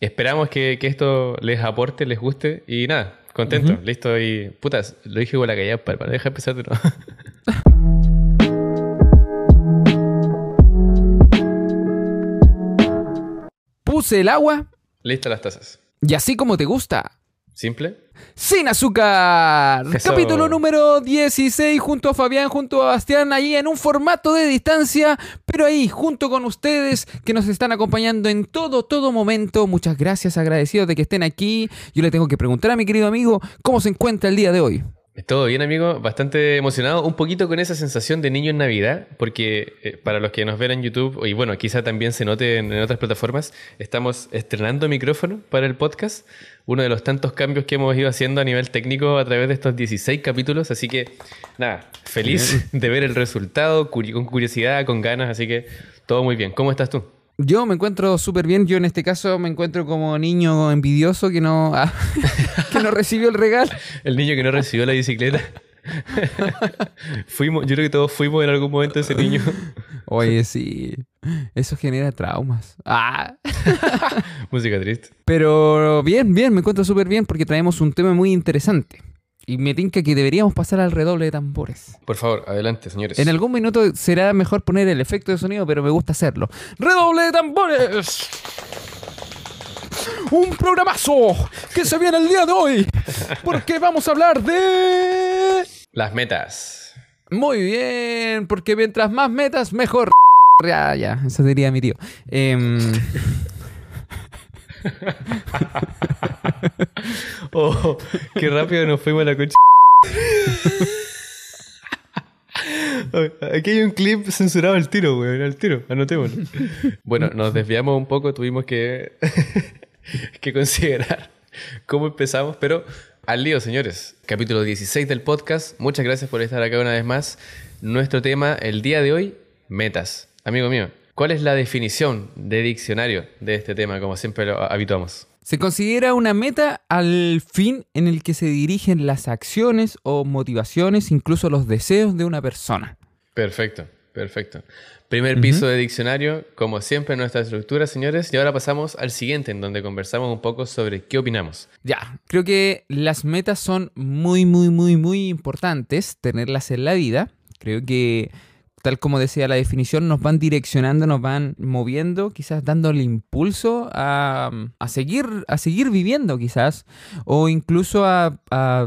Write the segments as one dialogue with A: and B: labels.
A: Esperamos que, esto les aporte, les guste y nada, contento, listo y putas, lo dije igual la calle para, para dejar empezar de nuevo.
B: Puse el agua.
A: Listas las tazas.
B: Y así como te gusta.
A: ¿Simple?
B: Sin azúcar. Capítulo número 16 junto a Fabián, junto a Bastián, ahí en un formato de distancia, pero ahí junto con ustedes que nos están acompañando en todo, todo momento. Muchas gracias, agradecidos de que estén aquí. Yo le tengo que preguntar a mi querido amigo cómo se encuentra el día de hoy.
A: Todo bien, amigo. Bastante emocionado. Un poquito con esa sensación de niño en Navidad, porque eh, para los que nos ven en YouTube, y bueno, quizá también se note en, otras plataformas, estamos estrenando micrófono para el podcast. Uno de los tantos cambios que hemos ido haciendo a nivel técnico a través de estos 16 capítulos. Así que, nada, feliz de ver el resultado, con curiosidad, con ganas. Así que, todo muy bien. ¿Cómo estás tú?
B: Yo me encuentro súper bien. Yo en este caso me encuentro como niño envidioso que no, ah, que no recibió el regalo.
A: El niño que no recibió la bicicleta. fuimos, yo creo que todos fuimos en algún momento ese niño.
B: Oye, sí. Eso genera traumas. Ah.
A: Música triste.
B: Pero bien, bien, me encuentro súper bien porque traemos un tema muy interesante. Y me tinca que deberíamos pasar al redoble de tambores.
A: Por favor, adelante, señores.
B: En algún minuto será mejor poner el efecto de sonido, pero me gusta hacerlo. ¡Redoble de tambores! Un programazo que se viene el día de hoy. Porque vamos a hablar de.
A: Las metas.
B: Muy bien, porque mientras más metas, mejor. Ya, ya, eso diría mi tío. Eh...
A: oh, qué rápido nos fuimos a la concha. Aquí hay un clip censurado al tiro, güey, al tiro, anotémoslo. Bueno, nos desviamos un poco, tuvimos que, que considerar cómo empezamos, pero al lío, señores. Capítulo 16 del podcast. Muchas gracias por estar acá una vez más. Nuestro tema el día de hoy, metas. Amigo mío, ¿Cuál es la definición de diccionario de este tema, como siempre lo habituamos?
B: Se considera una meta al fin en el que se dirigen las acciones o motivaciones, incluso los deseos de una persona.
A: Perfecto, perfecto. Primer piso de diccionario, como siempre en nuestra estructura, señores. Y ahora pasamos al siguiente, en donde conversamos un poco sobre qué opinamos.
B: Ya, creo que las metas son muy, muy, muy, muy importantes tenerlas en la vida. Creo que tal como decía la definición, nos van direccionando, nos van moviendo, quizás dándole impulso a, seguir, a seguir viviendo quizás, o incluso a,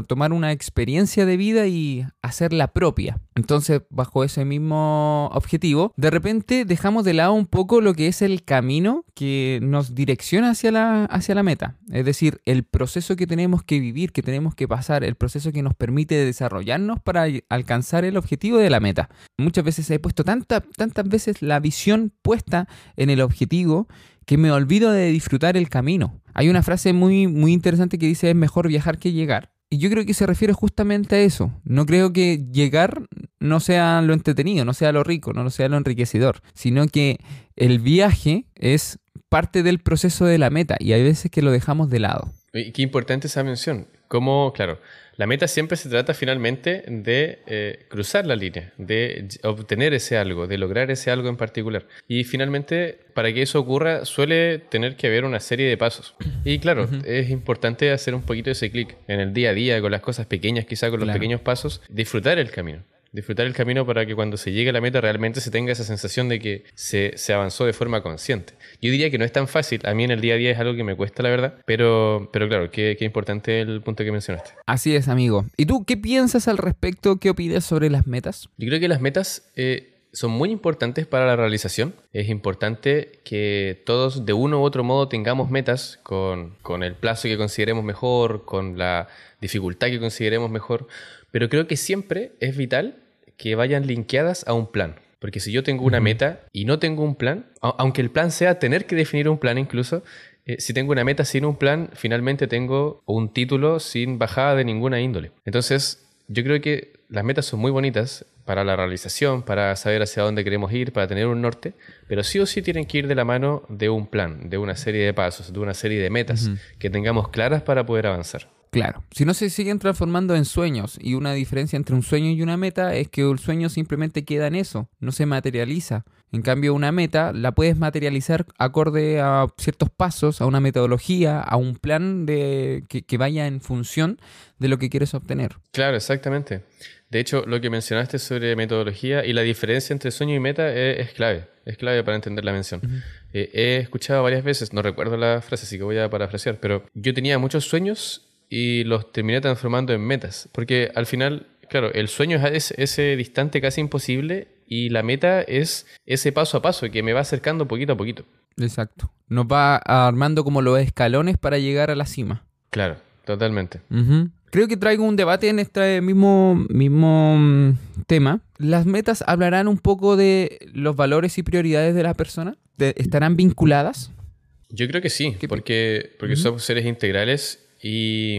B: tomar una experiencia de vida y hacerla propia. Entonces, bajo ese mismo objetivo, de repente dejamos de lado un poco lo que es el camino que nos direcciona hacia la, hacia la meta. Es decir, el proceso que tenemos que vivir, que tenemos que pasar, el proceso que nos permite desarrollarnos para alcanzar el objetivo de la meta. Muchas veces he puesto tantas veces la visión puesta en el objetivo que me olvido de disfrutar el camino. Hay una frase muy, muy interesante que dice es mejor viajar que llegar. Y yo creo que se refiere justamente a eso. No creo que llegar no sea lo entretenido, no sea lo rico, no sea lo enriquecedor, sino que el viaje es parte del proceso de la meta y hay veces que lo dejamos de lado.
A: Y qué importante esa mención. Como, claro, la meta siempre se trata finalmente de eh, cruzar la línea, de obtener ese algo, de lograr ese algo en particular. Y finalmente, para que eso ocurra, suele tener que haber una serie de pasos. Y claro, es importante hacer un poquito ese clic en el día a día, con las cosas pequeñas, quizá con los pequeños pasos, disfrutar el camino disfrutar el camino para que cuando se llegue a la meta realmente se tenga esa sensación de que se, avanzó de forma consciente. Yo diría que no es tan fácil, a mí en el día a día es algo que me cuesta la verdad, pero, pero claro, qué, qué importante el punto que mencionaste.
B: Así es, amigo. ¿Y tú qué piensas al respecto? ¿Qué opinas sobre las metas?
A: Yo creo que las metas... Eh, son muy importantes para la realización. Es importante que todos de uno u otro modo tengamos metas con, con, el plazo que consideremos mejor, con la dificultad que consideremos mejor, pero creo que siempre es vital que vayan linkeadas a un plan. Porque si yo tengo una meta y no tengo un plan, aunque el plan sea tener que definir un plan incluso, eh, si tengo una meta sin un plan, finalmente tengo un título sin bajada de ninguna índole. Entonces, yo creo que las metas son muy bonitas para la realización, para saber hacia dónde queremos ir, para tener un norte, pero sí o sí tienen que ir de la mano de un plan, de una serie de pasos, de una serie de metas que tengamos claras para poder avanzar.
B: Claro, si no se siguen transformando en sueños y una diferencia entre un sueño y una meta es que el sueño simplemente queda en eso, no se materializa. En cambio, una meta la puedes materializar acorde a ciertos pasos, a una metodología, a un plan de, que, vaya en función de lo que quieres obtener.
A: Claro, exactamente. De hecho, lo que mencionaste sobre metodología y la diferencia entre sueño y meta es, clave. Es clave para entender la mención. Eh, he escuchado varias veces, no recuerdo la frase, así que voy a parafrasear, pero yo tenía muchos sueños y los terminé transformando en metas. Porque al final, claro, el sueño es ese distante casi imposible y la meta es ese paso a paso que me va acercando poquito a poquito.
B: Exacto. Nos va armando como los escalones para llegar a la cima.
A: Claro, totalmente.
B: Creo que traigo un debate en este mismo, mismo mm, tema. ¿Las metas hablarán un poco de los valores y prioridades de la persona? ¿Estarán vinculadas?
A: Yo creo que sí, porque, porque somos seres integrales y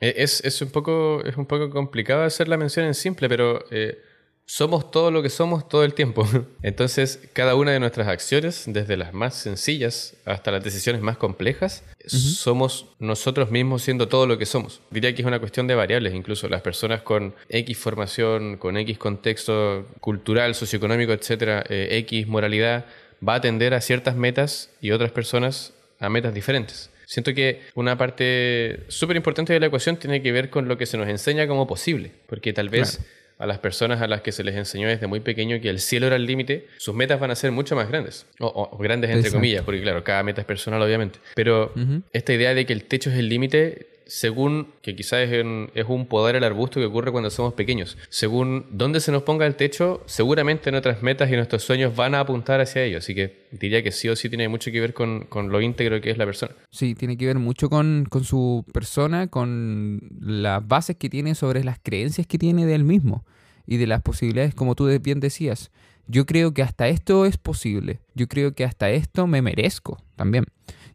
A: e, es, es, un poco, es un poco complicado hacer la mención en simple, pero eh, somos todo lo que somos todo el tiempo. Entonces, cada una de nuestras acciones, desde las más sencillas hasta las decisiones más complejas, somos nosotros mismos siendo todo lo que somos. Diría que es una cuestión de variables, incluso las personas con X formación, con X contexto cultural, socioeconómico, etcétera, eh, X moralidad, va a atender a ciertas metas y otras personas a metas diferentes. Siento que una parte súper importante de la ecuación tiene que ver con lo que se nos enseña como posible, porque tal vez a las personas a las que se les enseñó desde muy pequeño que el cielo era el límite, sus metas van a ser mucho más grandes. O, grandes entre comillas, porque claro, cada meta es personal obviamente. Pero esta idea de que el techo es el límite, según que quizás es, un poder el arbusto que ocurre cuando somos pequeños. Según dónde se nos ponga el techo, seguramente nuestras metas y nuestros sueños van a apuntar hacia ello. Así que diría que sí o sí tiene mucho que ver con, lo íntegro que es la persona.
B: Sí, tiene que ver mucho con, con su persona, con las bases que tiene sobre las creencias que tiene de él mismo y de las posibilidades, como tú bien decías. Yo creo que hasta esto es posible. Yo creo que hasta esto me merezco también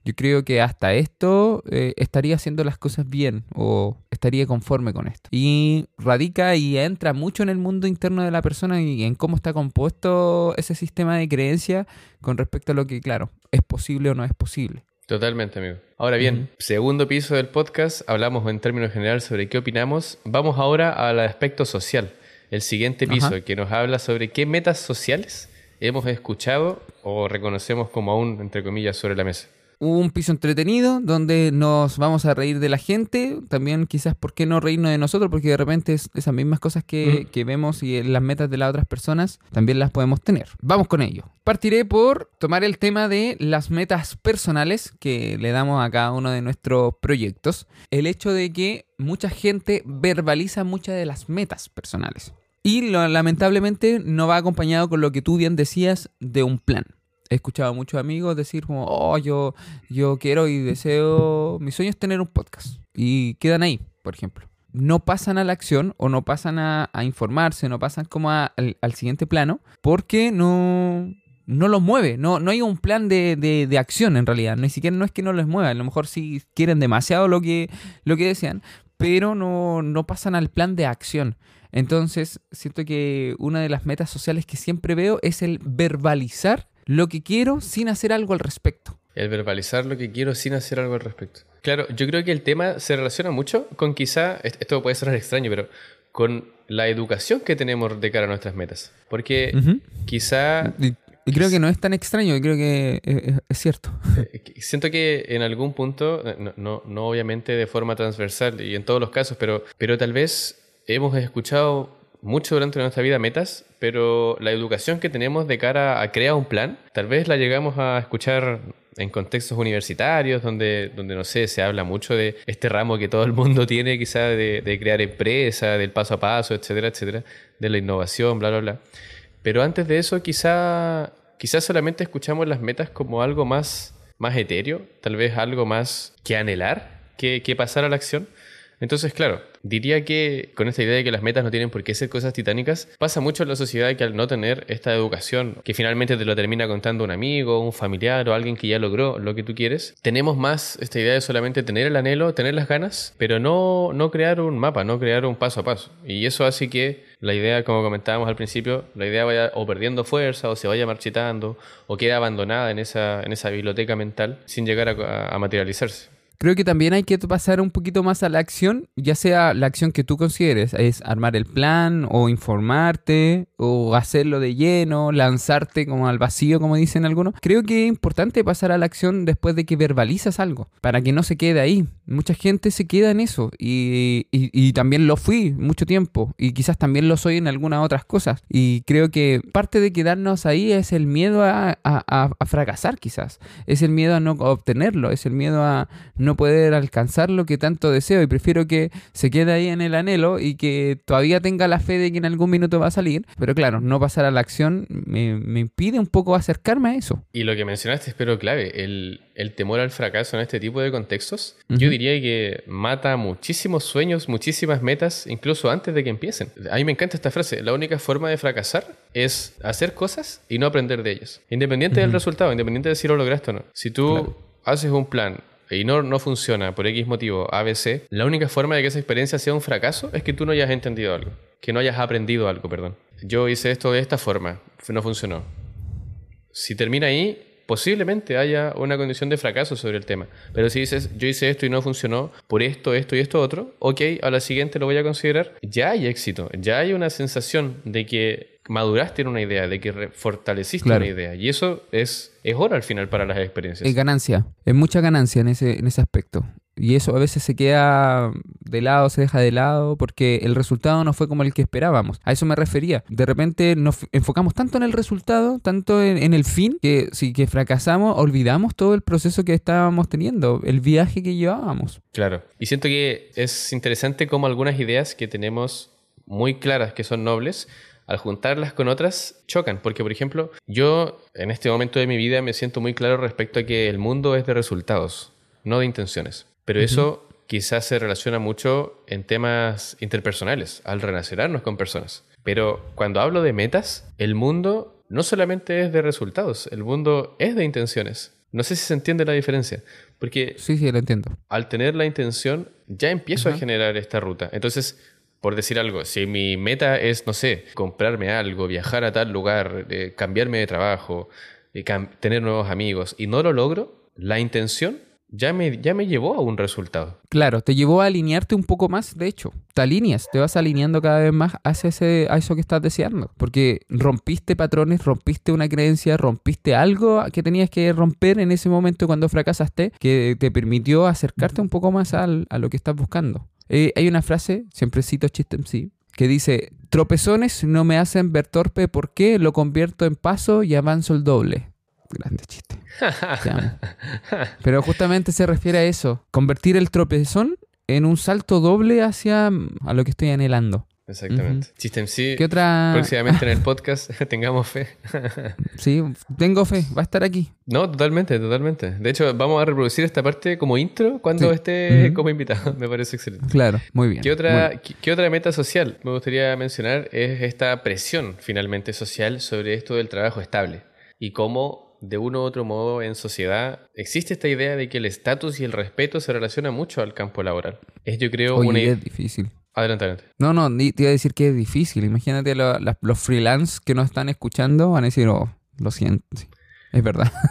B: yo creo que hasta esto eh, estaría haciendo las cosas bien o estaría conforme con esto. Y radica y entra mucho en el mundo interno de la persona y en cómo está compuesto ese sistema de creencia con respecto a lo que, claro, es posible o no es posible.
A: Totalmente, amigo. Ahora bien, segundo piso del podcast, hablamos en términos generales sobre qué opinamos. Vamos ahora al aspecto social. El siguiente piso, que nos habla sobre qué metas sociales hemos escuchado o reconocemos como aún, entre comillas, sobre la mesa
B: un piso entretenido donde nos vamos a reír de la gente. También quizás, ¿por qué no reírnos de nosotros? Porque de repente esas mismas cosas que, que, vemos y las metas de las otras personas también las podemos tener. Vamos con ello. Partiré por tomar el tema de las metas personales que le damos a cada uno de nuestros proyectos. El hecho de que mucha gente verbaliza muchas de las metas personales. Y lamentablemente no va acompañado con lo que tú bien decías de un plan he escuchado a muchos amigos decir como, oh, yo, yo quiero y deseo, mi sueño es tener un podcast. Y quedan ahí, por ejemplo. No pasan a la acción o no pasan a, informarse, no pasan como al, siguiente plano porque no, no los mueve, no, no hay un plan de, de, acción en realidad, ni siquiera no es que no les mueva, a lo mejor sí quieren demasiado lo que, lo que desean, pero no, no pasan al plan de acción. Entonces, siento que una de las metas sociales que siempre veo es el verbalizar lo que quiero sin hacer algo al respecto.
A: El verbalizar lo que quiero sin hacer algo al respecto. Claro, yo creo que el tema se relaciona mucho con quizá, esto puede sonar extraño, pero con la educación que tenemos de cara a nuestras metas. Porque quizá...
B: Y, creo que no es tan extraño, creo que es, cierto.
A: Eh, siento que en algún punto, no, no, obviamente de forma transversal y en todos los casos, pero, pero tal vez hemos escuchado mucho durante nuestra vida metas, pero la educación que tenemos de cara a crear un plan, tal vez la llegamos a escuchar en contextos universitarios, donde, donde no sé, se habla mucho de este ramo que todo el mundo tiene, quizá de, de crear empresa, del paso a paso, etcétera, etcétera, de la innovación, bla, bla, bla. Pero antes de eso, quizá, quizá solamente escuchamos las metas como algo más, más etéreo, tal vez algo más que anhelar que, que pasar a la acción. Entonces, claro, diría que con esta idea de que las metas no tienen por qué ser cosas titánicas, pasa mucho en la sociedad que al no tener esta educación, que finalmente te lo termina contando un amigo, un familiar o alguien que ya logró lo que tú quieres, tenemos más esta idea de solamente tener el anhelo, tener las ganas, pero no, no crear un mapa, no crear un paso a paso. Y eso hace que la idea, como comentábamos al principio, la idea vaya o perdiendo fuerza o se vaya marchitando o quede abandonada en esa, en esa biblioteca mental sin llegar a materializarse.
B: Creo que también hay que pasar un poquito más a la acción, ya sea la acción que tú consideres, es armar el plan o informarte o hacerlo de lleno, lanzarte como al vacío, como dicen algunos. Creo que es importante pasar a la acción después de que verbalizas algo, para que no se quede ahí. Mucha gente se queda en eso y, y también lo fui mucho tiempo y quizás también lo soy en algunas otras cosas. Y creo que parte de quedarnos ahí es el miedo a, a, fracasar quizás, es el miedo a no obtenerlo, es el miedo a no poder alcanzar lo que tanto deseo y prefiero que se quede ahí en el anhelo y que todavía tenga la fe de que en algún minuto va a salir, pero claro, no pasar a la acción me, impide un poco acercarme a eso.
A: Y lo que mencionaste espero clave, el, temor al fracaso en este tipo de contextos, yo diría que mata muchísimos sueños, muchísimas metas, incluso antes de que empiecen. A mí me encanta esta frase, la única forma de fracasar es hacer cosas y no aprender de ellas. Independiente del resultado, independiente de si lo lograste o no. Si tú haces un plan y no, no funciona por X motivo ABC, la única forma de que esa experiencia sea un fracaso es que tú no hayas entendido algo, que no hayas aprendido algo, perdón. Yo hice esto de esta forma, no funcionó. Si termina ahí, posiblemente haya una condición de fracaso sobre el tema. Pero si dices, yo hice esto y no funcionó por esto, esto y esto otro, ok, a la siguiente lo voy a considerar, ya hay éxito, ya hay una sensación de que maduraste en una idea, de que fortaleciste una idea. Y eso es, es oro al final para las experiencias.
B: Es ganancia, es mucha ganancia en ese, en ese aspecto. Y eso a veces se queda de lado, se deja de lado, porque el resultado no fue como el que esperábamos. A eso me refería. De repente nos enfocamos tanto en el resultado, tanto en, el fin, que si que fracasamos, olvidamos todo el proceso que estábamos teniendo, el viaje que llevábamos.
A: Claro. Y siento que es interesante cómo algunas ideas que tenemos muy claras, que son nobles, al juntarlas con otras, chocan. Porque, por ejemplo, yo en este momento de mi vida me siento muy claro respecto a que el mundo es de resultados, no de intenciones. Pero eso quizás se relaciona mucho en temas interpersonales, al relacionarnos con personas. Pero cuando hablo de metas, el mundo no solamente es de resultados, el mundo es de intenciones. No sé si se entiende la diferencia, porque
B: sí, sí, lo entiendo.
A: Al tener la intención, ya empiezo a generar esta ruta. Entonces, por decir algo, si mi meta es, no sé, comprarme algo, viajar a tal lugar, eh, cambiarme de trabajo, tener nuevos amigos, y no lo logro, la intención ya me, ya me llevó a un resultado.
B: Claro, te llevó a alinearte un poco más, de hecho. Te alineas, te vas alineando cada vez más hacia ese, a eso que estás deseando. Porque rompiste patrones, rompiste una creencia, rompiste algo que tenías que romper en ese momento cuando fracasaste, que te permitió acercarte un poco más a lo que estás buscando. Eh, hay una frase, siempre cito Chiste sí, que dice, tropezones no me hacen ver torpe porque lo convierto en paso y avanzo el doble. Grande chiste. Pero justamente se refiere a eso, convertir el tropezón en un salto doble hacia a lo que estoy anhelando.
A: Exactamente. Chiste sí.
B: ¿Qué otra?
A: Próximamente en el podcast tengamos fe.
B: sí, tengo fe, va a estar aquí.
A: No, totalmente, totalmente. De hecho, vamos a reproducir esta parte como intro cuando esté como invitado. Me parece excelente.
B: Claro, muy bien.
A: ¿Qué otra, ¿qué, otra meta social me gustaría mencionar? Es esta presión finalmente social sobre esto del trabajo estable y cómo de uno u otro modo en sociedad existe esta idea de que el estatus y el respeto se relacionan mucho al campo laboral. Es yo creo
B: una idea difícil.
A: Adelante, adelante.
B: No, no, te iba a decir que es difícil. Imagínate los freelance que nos están escuchando van a decir, oh, lo siento. Es verdad.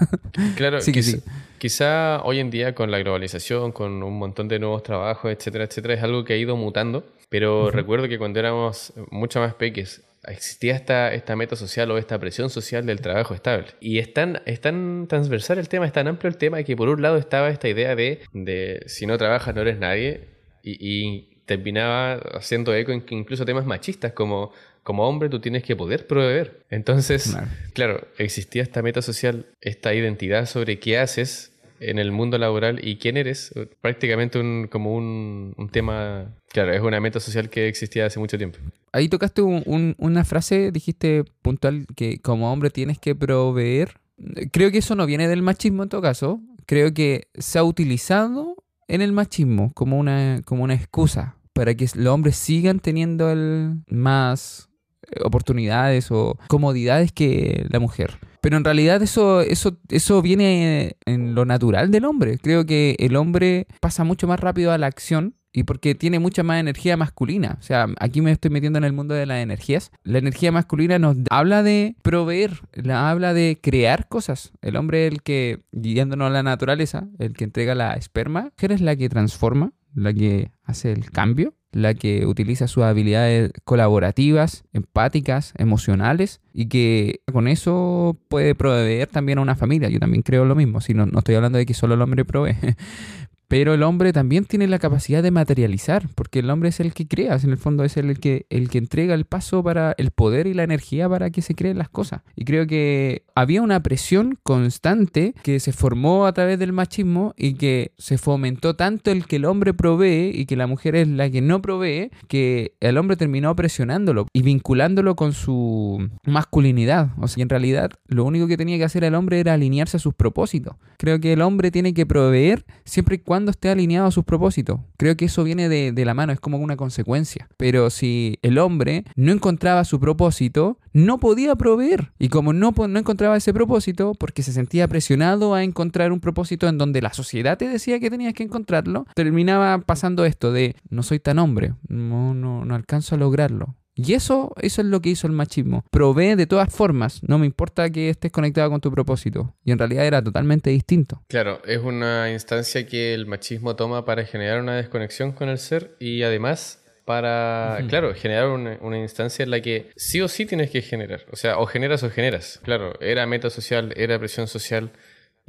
A: Claro, sí, quizá, sí. quizá hoy en día con la globalización, con un montón de nuevos trabajos, etcétera, etcétera, es algo que ha ido mutando. Pero recuerdo que cuando éramos mucho más peques, existía esta, esta meta social o esta presión social del trabajo estable. Y es tan, es tan transversal el tema, es tan amplio el tema que por un lado estaba esta idea de, de si no trabajas no eres nadie y, terminaba haciendo eco en incluso temas machistas como como hombre tú tienes que poder proveer. Entonces, claro, existía esta meta social, esta identidad sobre qué haces en el mundo laboral y quién eres, prácticamente un, como un, un, tema, claro, es una meta social que existía hace mucho tiempo.
B: Ahí tocaste una frase, dijiste puntual, que como hombre tienes que proveer. Creo que eso no viene del machismo en todo caso, creo que se ha utilizado en el machismo como una, como una excusa para que los hombres sigan teniendo más eh, oportunidades o comodidades que la mujer. Pero en realidad eso, eso, eso viene en lo natural del hombre. Creo que el hombre pasa mucho más rápido a la acción y porque tiene mucha más energía masculina. O sea, aquí me estoy metiendo en el mundo de las energías. La energía masculina nos habla de proveer, habla de crear cosas. El hombre es el que, guiándonos a la naturaleza, el que entrega la esperma, la mujer es la que transforma, la que hace el cambio, la que utiliza sus habilidades colaborativas, empáticas, emocionales y que con eso puede proveer también a una familia. Yo también creo lo mismo, si no, no estoy hablando de que solo el hombre provee, Pero el hombre también tiene la capacidad de materializar, porque el hombre es el que crea, en el fondo es el que, el que entrega el paso para el poder y la energía para que se creen las cosas. Y creo que había una presión constante que se formó a través del machismo y que se fomentó tanto el que el hombre provee y que la mujer es la que no provee, que el hombre terminó presionándolo y vinculándolo con su masculinidad. O sea, en realidad lo único que tenía que hacer el hombre era alinearse a sus propósitos. Creo que el hombre tiene que proveer siempre y cuando esté alineado a sus propósitos. Creo que eso viene de, la mano, es como una consecuencia. Pero si el hombre no encontraba su propósito, no podía proveer. Y como no, no encontraba ese propósito, porque se sentía presionado a encontrar un propósito en donde la sociedad te decía que tenías que encontrarlo, terminaba pasando esto de no soy tan hombre, no, no, no alcanzo a lograrlo. Y eso, eso es lo que hizo el machismo. Provee de todas formas, no me importa que estés conectado con tu propósito. Y en realidad era totalmente distinto.
A: Claro, es una instancia que el machismo toma para generar una desconexión con el ser y además para, claro, generar una, instancia en la que sí o sí tienes que generar. O sea, o generas o generas. Claro, era meta social, era presión social.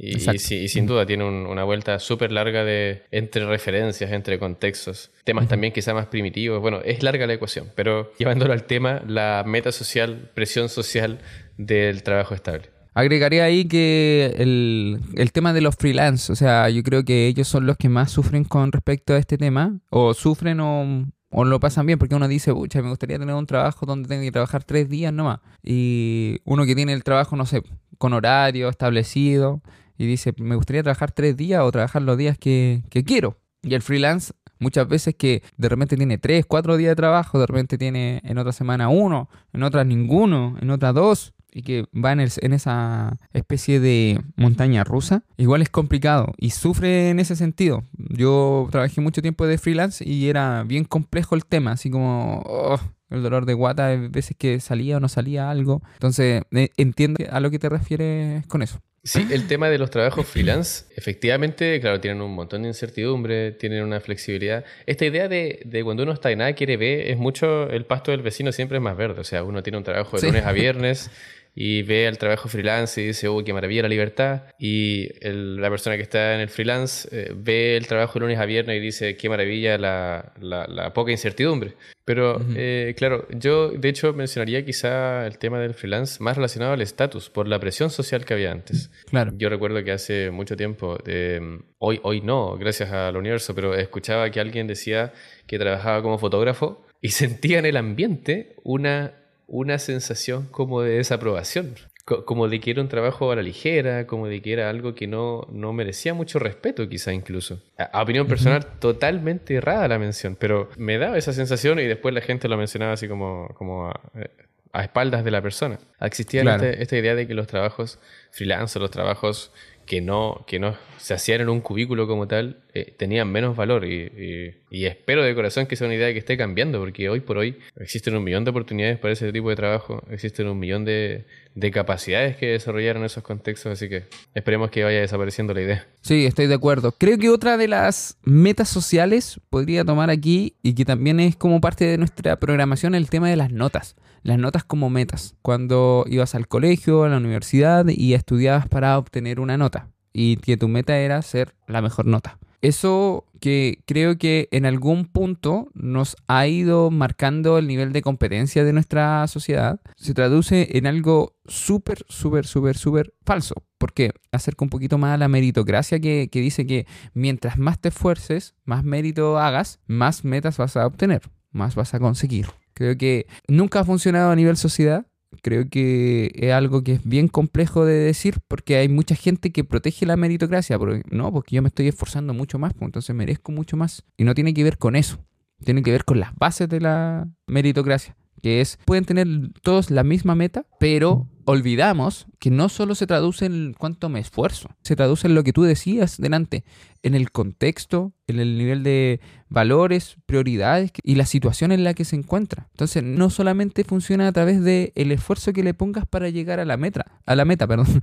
A: Y, sin duda tiene una vuelta súper larga de entre referencias, entre contextos. Temas también quizá más primitivos. Bueno, es larga la ecuación, pero llevándolo al tema, la meta social, presión social del trabajo estable.
B: Agregaría ahí que el, el, tema de los freelance, o sea, yo creo que ellos son los que más sufren con respecto a este tema, o sufren o, o lo pasan bien, porque uno dice, pucha, me gustaría tener un trabajo donde tenga que trabajar tres días nomás. Y uno que tiene el trabajo, no sé, con horario establecido, y dice, me gustaría trabajar tres días o trabajar los días que, quiero. Y el freelance muchas veces que de repente tiene tres, cuatro días de trabajo, de repente tiene en otra semana uno, en otra ninguno, en otra dos, y que va en, en, esa especie de montaña rusa, igual es complicado y sufre en ese sentido. Yo trabajé mucho tiempo de freelance y era bien complejo el tema, así como oh, el dolor de guata, veces que salía o no salía algo. Entonces, eh, entiendo a lo que te refieres con eso.
A: Sí, el tema de los trabajos freelance, efectivamente, claro, tienen un montón de incertidumbre, tienen una flexibilidad. Esta idea de, de cuando uno está en nada quiere ver, es mucho, el pasto del vecino siempre es más verde. O sea, uno tiene un trabajo de lunes a viernes y ve el trabajo freelance y dice, uy, qué maravilla la libertad. Y la persona que está en el freelance eh, ve el trabajo de lunes a viernes y dice, qué maravilla la, la, poca incertidumbre. Pero, eh, claro, yo de hecho mencionaría quizá el tema del freelance más relacionado al estatus, por la presión social que había antes.
B: Claro.
A: Yo recuerdo que hace mucho tiempo, eh, hoy, hoy no, gracias al universo, pero escuchaba que alguien decía que trabajaba como fotógrafo y sentía en el ambiente una una sensación como de desaprobación, como de que era un trabajo a la ligera, como de que era algo que no, no merecía mucho respeto quizá incluso. A, opinión personal, totalmente errada la mención, pero me daba esa sensación y después la gente lo mencionaba así como, como a, espaldas de la persona. Existía este, esta idea de que los trabajos freelance, los trabajos que no, que no se hacían en un cubículo como tal, eh, tenían menos valor. Y, espero de corazón que sea una idea que esté cambiando, porque hoy por hoy existen un millón de oportunidades para ese tipo de trabajo, existen un millón de, de capacidades que desarrollar en esos contextos, así que esperemos que vaya desapareciendo la idea.
B: Sí, estoy de acuerdo. Creo que otra de las metas sociales podría tomar aquí, y que también es como parte de nuestra programación, el tema de las notas las notas como metas. Cuando ibas al colegio, a la universidad y estudiabas para obtener una nota y que tu meta era ser la mejor nota. Eso que creo que en algún punto nos ha ido marcando el nivel de competencia de nuestra sociedad, se traduce en algo súper, súper, súper, súper falso. ¿Por qué? Acerca un poquito más a la meritocracia que, que dice que mientras más te esfuerces, más mérito hagas, más metas vas a obtener, más vas a conseguir. Creo que nunca ha funcionado a nivel sociedad. Creo que es algo que es bien complejo de decir porque hay mucha gente que protege la meritocracia. Porque, no, porque yo me estoy esforzando mucho más, pues entonces merezco mucho más. Y no tiene que ver con eso. Tiene que ver con las bases de la meritocracia que es, pueden tener todos la misma meta, pero olvidamos que no solo se traduce en cuánto me esfuerzo, se traduce en lo que tú decías delante, en el contexto, en el nivel de valores, prioridades y la situación en la que se encuentra. Entonces, no solamente funciona a través del el esfuerzo que le pongas para llegar a la meta, a la meta, perdón,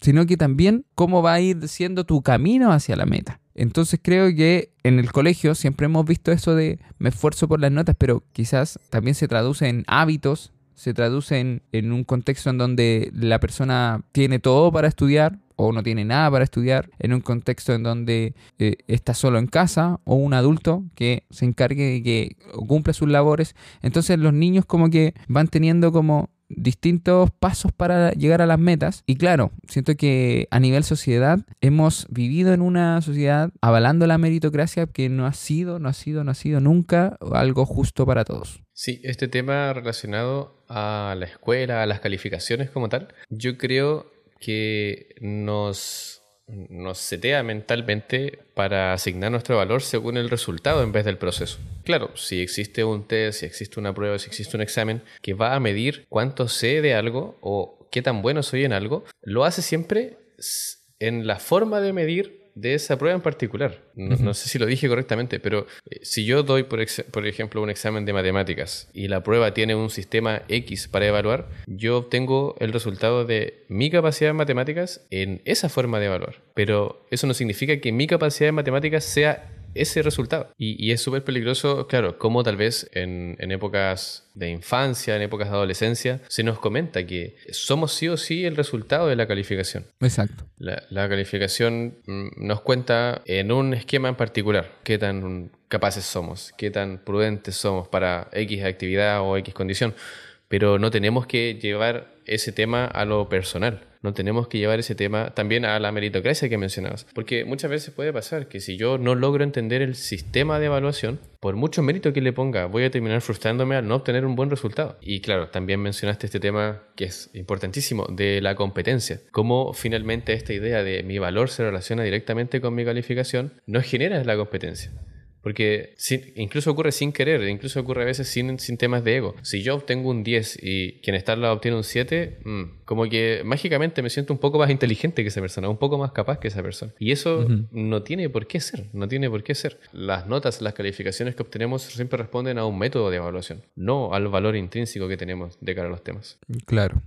B: sino que también cómo va a ir siendo tu camino hacia la meta. Entonces creo que en el colegio siempre hemos visto eso de me esfuerzo por las notas, pero quizás también se traduce en hábitos, se traduce en, un contexto en donde la persona tiene todo para estudiar o no tiene nada para estudiar, en un contexto en donde eh, está solo en casa o un adulto que se encargue de que cumpla sus labores. Entonces los niños como que van teniendo como distintos pasos para llegar a las metas. Y claro, siento que a nivel sociedad hemos vivido en una sociedad avalando la meritocracia que no ha sido, no ha sido, no ha sido nunca algo justo para todos.
A: Sí, este tema relacionado a la escuela, a las calificaciones como tal, yo creo que nos nos setea mentalmente para asignar nuestro valor según el resultado en vez del proceso. Claro, si existe un test, si existe una prueba, si existe un examen que va a medir cuánto sé de algo o qué tan bueno soy en algo, lo hace siempre en la forma de medir de esa prueba en particular. No, sé si lo dije correctamente, pero eh, si yo doy, por, por, ejemplo, un examen de matemáticas y la prueba tiene un sistema X para evaluar, yo obtengo el resultado de mi capacidad en matemáticas en esa forma de evaluar. Pero eso no significa que mi capacidad en matemáticas sea ese resultado. Y, es súper peligroso, claro, como tal vez en, épocas de infancia, en épocas de adolescencia, se nos comenta que somos sí o sí el resultado de la calificación.
B: Exacto.
A: La, la calificación mm, nos cuenta en un esquema en particular qué tan capaces somos, qué tan prudentes somos para X actividad o X condición. Pero no tenemos que llevar ese tema a lo personal no tenemos que llevar ese tema también a la meritocracia que mencionabas. Porque muchas veces puede pasar que si yo no logro entender el sistema de evaluación, por mucho mérito que le ponga, voy a terminar frustrándome al no obtener un buen resultado. Y claro, también mencionaste este tema que es importantísimo, de la competencia. Cómo finalmente esta idea de mi valor se relaciona directamente con mi calificación no genera la competencia. Porque incluso ocurre sin querer, incluso ocurre a veces sin, sin, temas de ego. Si yo obtengo un 10 y quien está al lado obtiene un 7, mm, como que mágicamente me siento un poco más inteligente que esa persona, un poco más capaz que esa persona. Y eso no tiene por qué ser, no tiene por qué ser. Las notas, las calificaciones que obtenemos siempre responden a un método de evaluación, no al valor intrínseco que tenemos de cara a los temas.
B: Claro.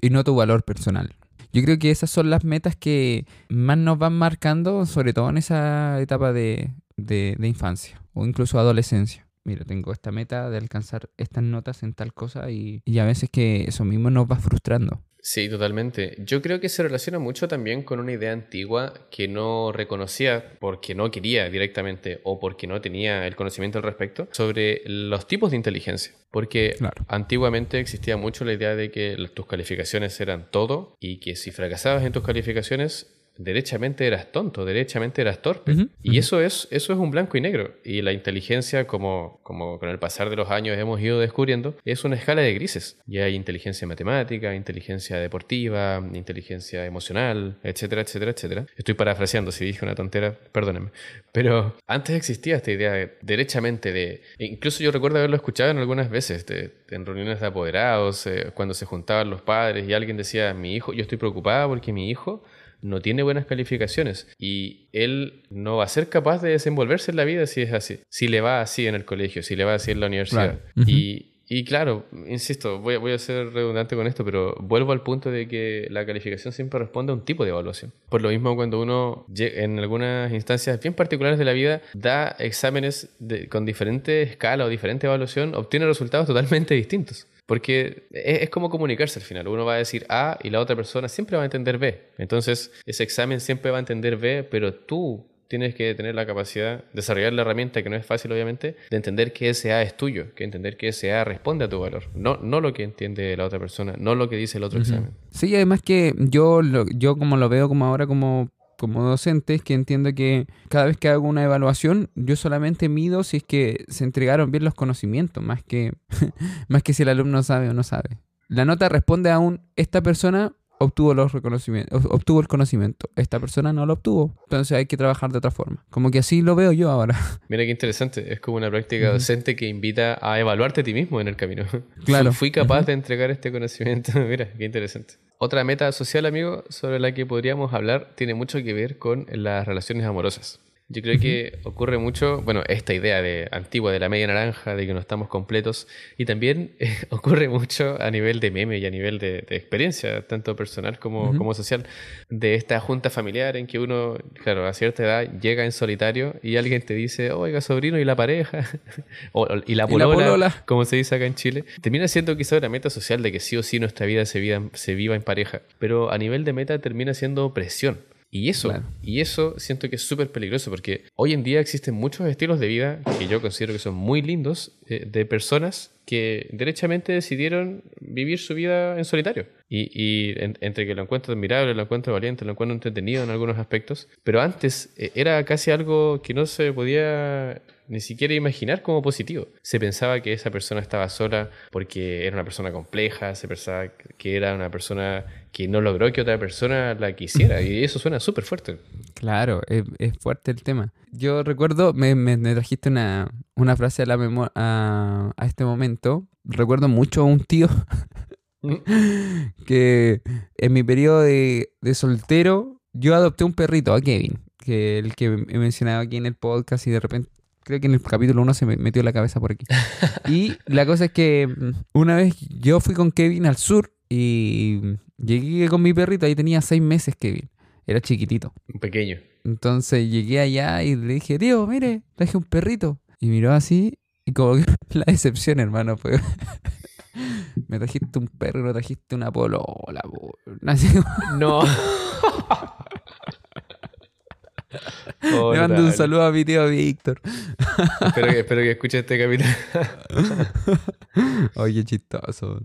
B: Y no tu valor personal. Yo creo que esas son las metas que más nos van marcando, sobre todo en esa etapa de, de, infancia o incluso adolescencia. Mira, tengo esta meta de alcanzar estas notas en tal cosa y, y a veces que eso mismo nos va frustrando.
A: Sí, totalmente. Yo creo que se relaciona mucho también con una idea antigua que no reconocía porque no quería directamente o porque no tenía el conocimiento al respecto sobre los tipos de inteligencia. Porque antiguamente existía mucho la idea de que tus calificaciones eran todo y que si fracasabas en tus calificaciones derechamente eras tonto, derechamente eras torpe. y eso es, eso es un blanco y negro. Y la inteligencia, como, como con el pasar de los años hemos ido descubriendo, es una escala de grises. Y hay inteligencia matemática, inteligencia deportiva, inteligencia emocional, etcétera, etcétera, etcétera. Estoy parafraseando, si dije una tontera, perdónenme. Pero antes existía esta idea derechamente de... Incluso yo recuerdo haberlo escuchado en algunas veces, en reuniones de apoderados, eh, cuando se juntaban los padres y alguien decía, mi hijo, yo estoy preocupada porque mi hijo no tiene buenas calificaciones y él no va a ser capaz de desenvolverse en la vida si es así, si le va así en el colegio, si le va así en la universidad. y, y, claro, insisto, voy, voy, a ser redundante con esto, pero vuelvo al punto de que la calificación siempre responde a un tipo de evaluación. Por lo mismo, cuando uno en algunas instancias bien particulares de la vida da exámenes con diferente escala o diferente evaluación, obtiene resultados totalmente distintos. Porque es, como comunicarse al final. Uno va a decir A y la otra persona siempre va a entender B. Entonces, ese examen siempre va a entender B, pero tú tienes que tener la capacidad, de desarrollar la herramienta, que no es fácil obviamente, de entender que ese A es tuyo, que entender que ese A responde a tu valor, no, no lo que entiende la otra persona, no lo que dice el otro examen.
B: Sí, además que yo, yo como lo veo como ahora como como docente que entiendo que cada vez que hago una evaluación, yo solamente mido si es que se entregaron bien los conocimientos, más que, más que si el alumno sabe o no sabe. La nota responde a un, esta persona obtuvo los reconocimientos, obtuvo el conocimiento. Esta persona no lo obtuvo. Entonces hay que trabajar de otra forma. Como que así lo veo yo ahora.
A: Mira qué interesante. Es como una práctica docente que invita a evaluarte a ti mismo en el camino.
B: Claro.
A: Fui capaz de entregar este conocimiento. Mira, qué interesante. Otra meta social, amigo, sobre la que podríamos hablar, tiene mucho que ver con las relaciones amorosas. Yo creo que ocurre mucho, bueno, esta idea de antigua de la media naranja, de que no estamos completos, y también eh, ocurre mucho a nivel de meme y a nivel de, experiencia, tanto personal como, como social, de esta junta familiar en que uno, claro, a cierta edad llega en solitario y alguien te dice, oiga, sobrino, y la pareja, o, y, la polola, como se dice acá en Chile, termina siendo quizá una meta social de que sí o sí nuestra vida se, vida, se viva en pareja, pero a nivel de meta termina siendo presión y eso, y eso siento que es súper peligroso porque hoy en día existen muchos estilos de vida que yo considero que son muy lindos eh, de personas que derechamente decidieron vivir su vida en solitario. Y, entre que lo encuentro admirable, lo encuentro valiente, lo encuentro entretenido en algunos aspectos, pero antes eh, era casi algo que no se podía ni siquiera imaginar como positivo. Se pensaba que esa persona estaba sola porque era una persona compleja, se pensaba que era una persona que no logró que otra persona la quisiera y eso suena súper fuerte.
B: Claro, es, fuerte el tema. Yo recuerdo, me, me, trajiste una, una, frase a, la a, a este momento, recuerdo mucho a un tío que en mi periodo de, de soltero yo adopté un perrito, a Kevin, que el que he mencionado aquí en el podcast y de repente creo que en el capítulo 1 se me metió la cabeza por aquí. Y la cosa es que mm, una vez yo fui con Kevin al sur y llegué con mi perrito, ahí tenía seis meses Kevin, era chiquitito.
A: Un pequeño.
B: Entonces llegué allá y le dije, tío, mire, traje un perrito. Y miró así y como que la decepción, hermano, fue... Me trajiste un perro y no trajiste una polola,
A: No.
B: Le mando un saludo a mi tío Víctor.
A: espero, que, espero que escuche este capítulo.
B: Oye, chistoso.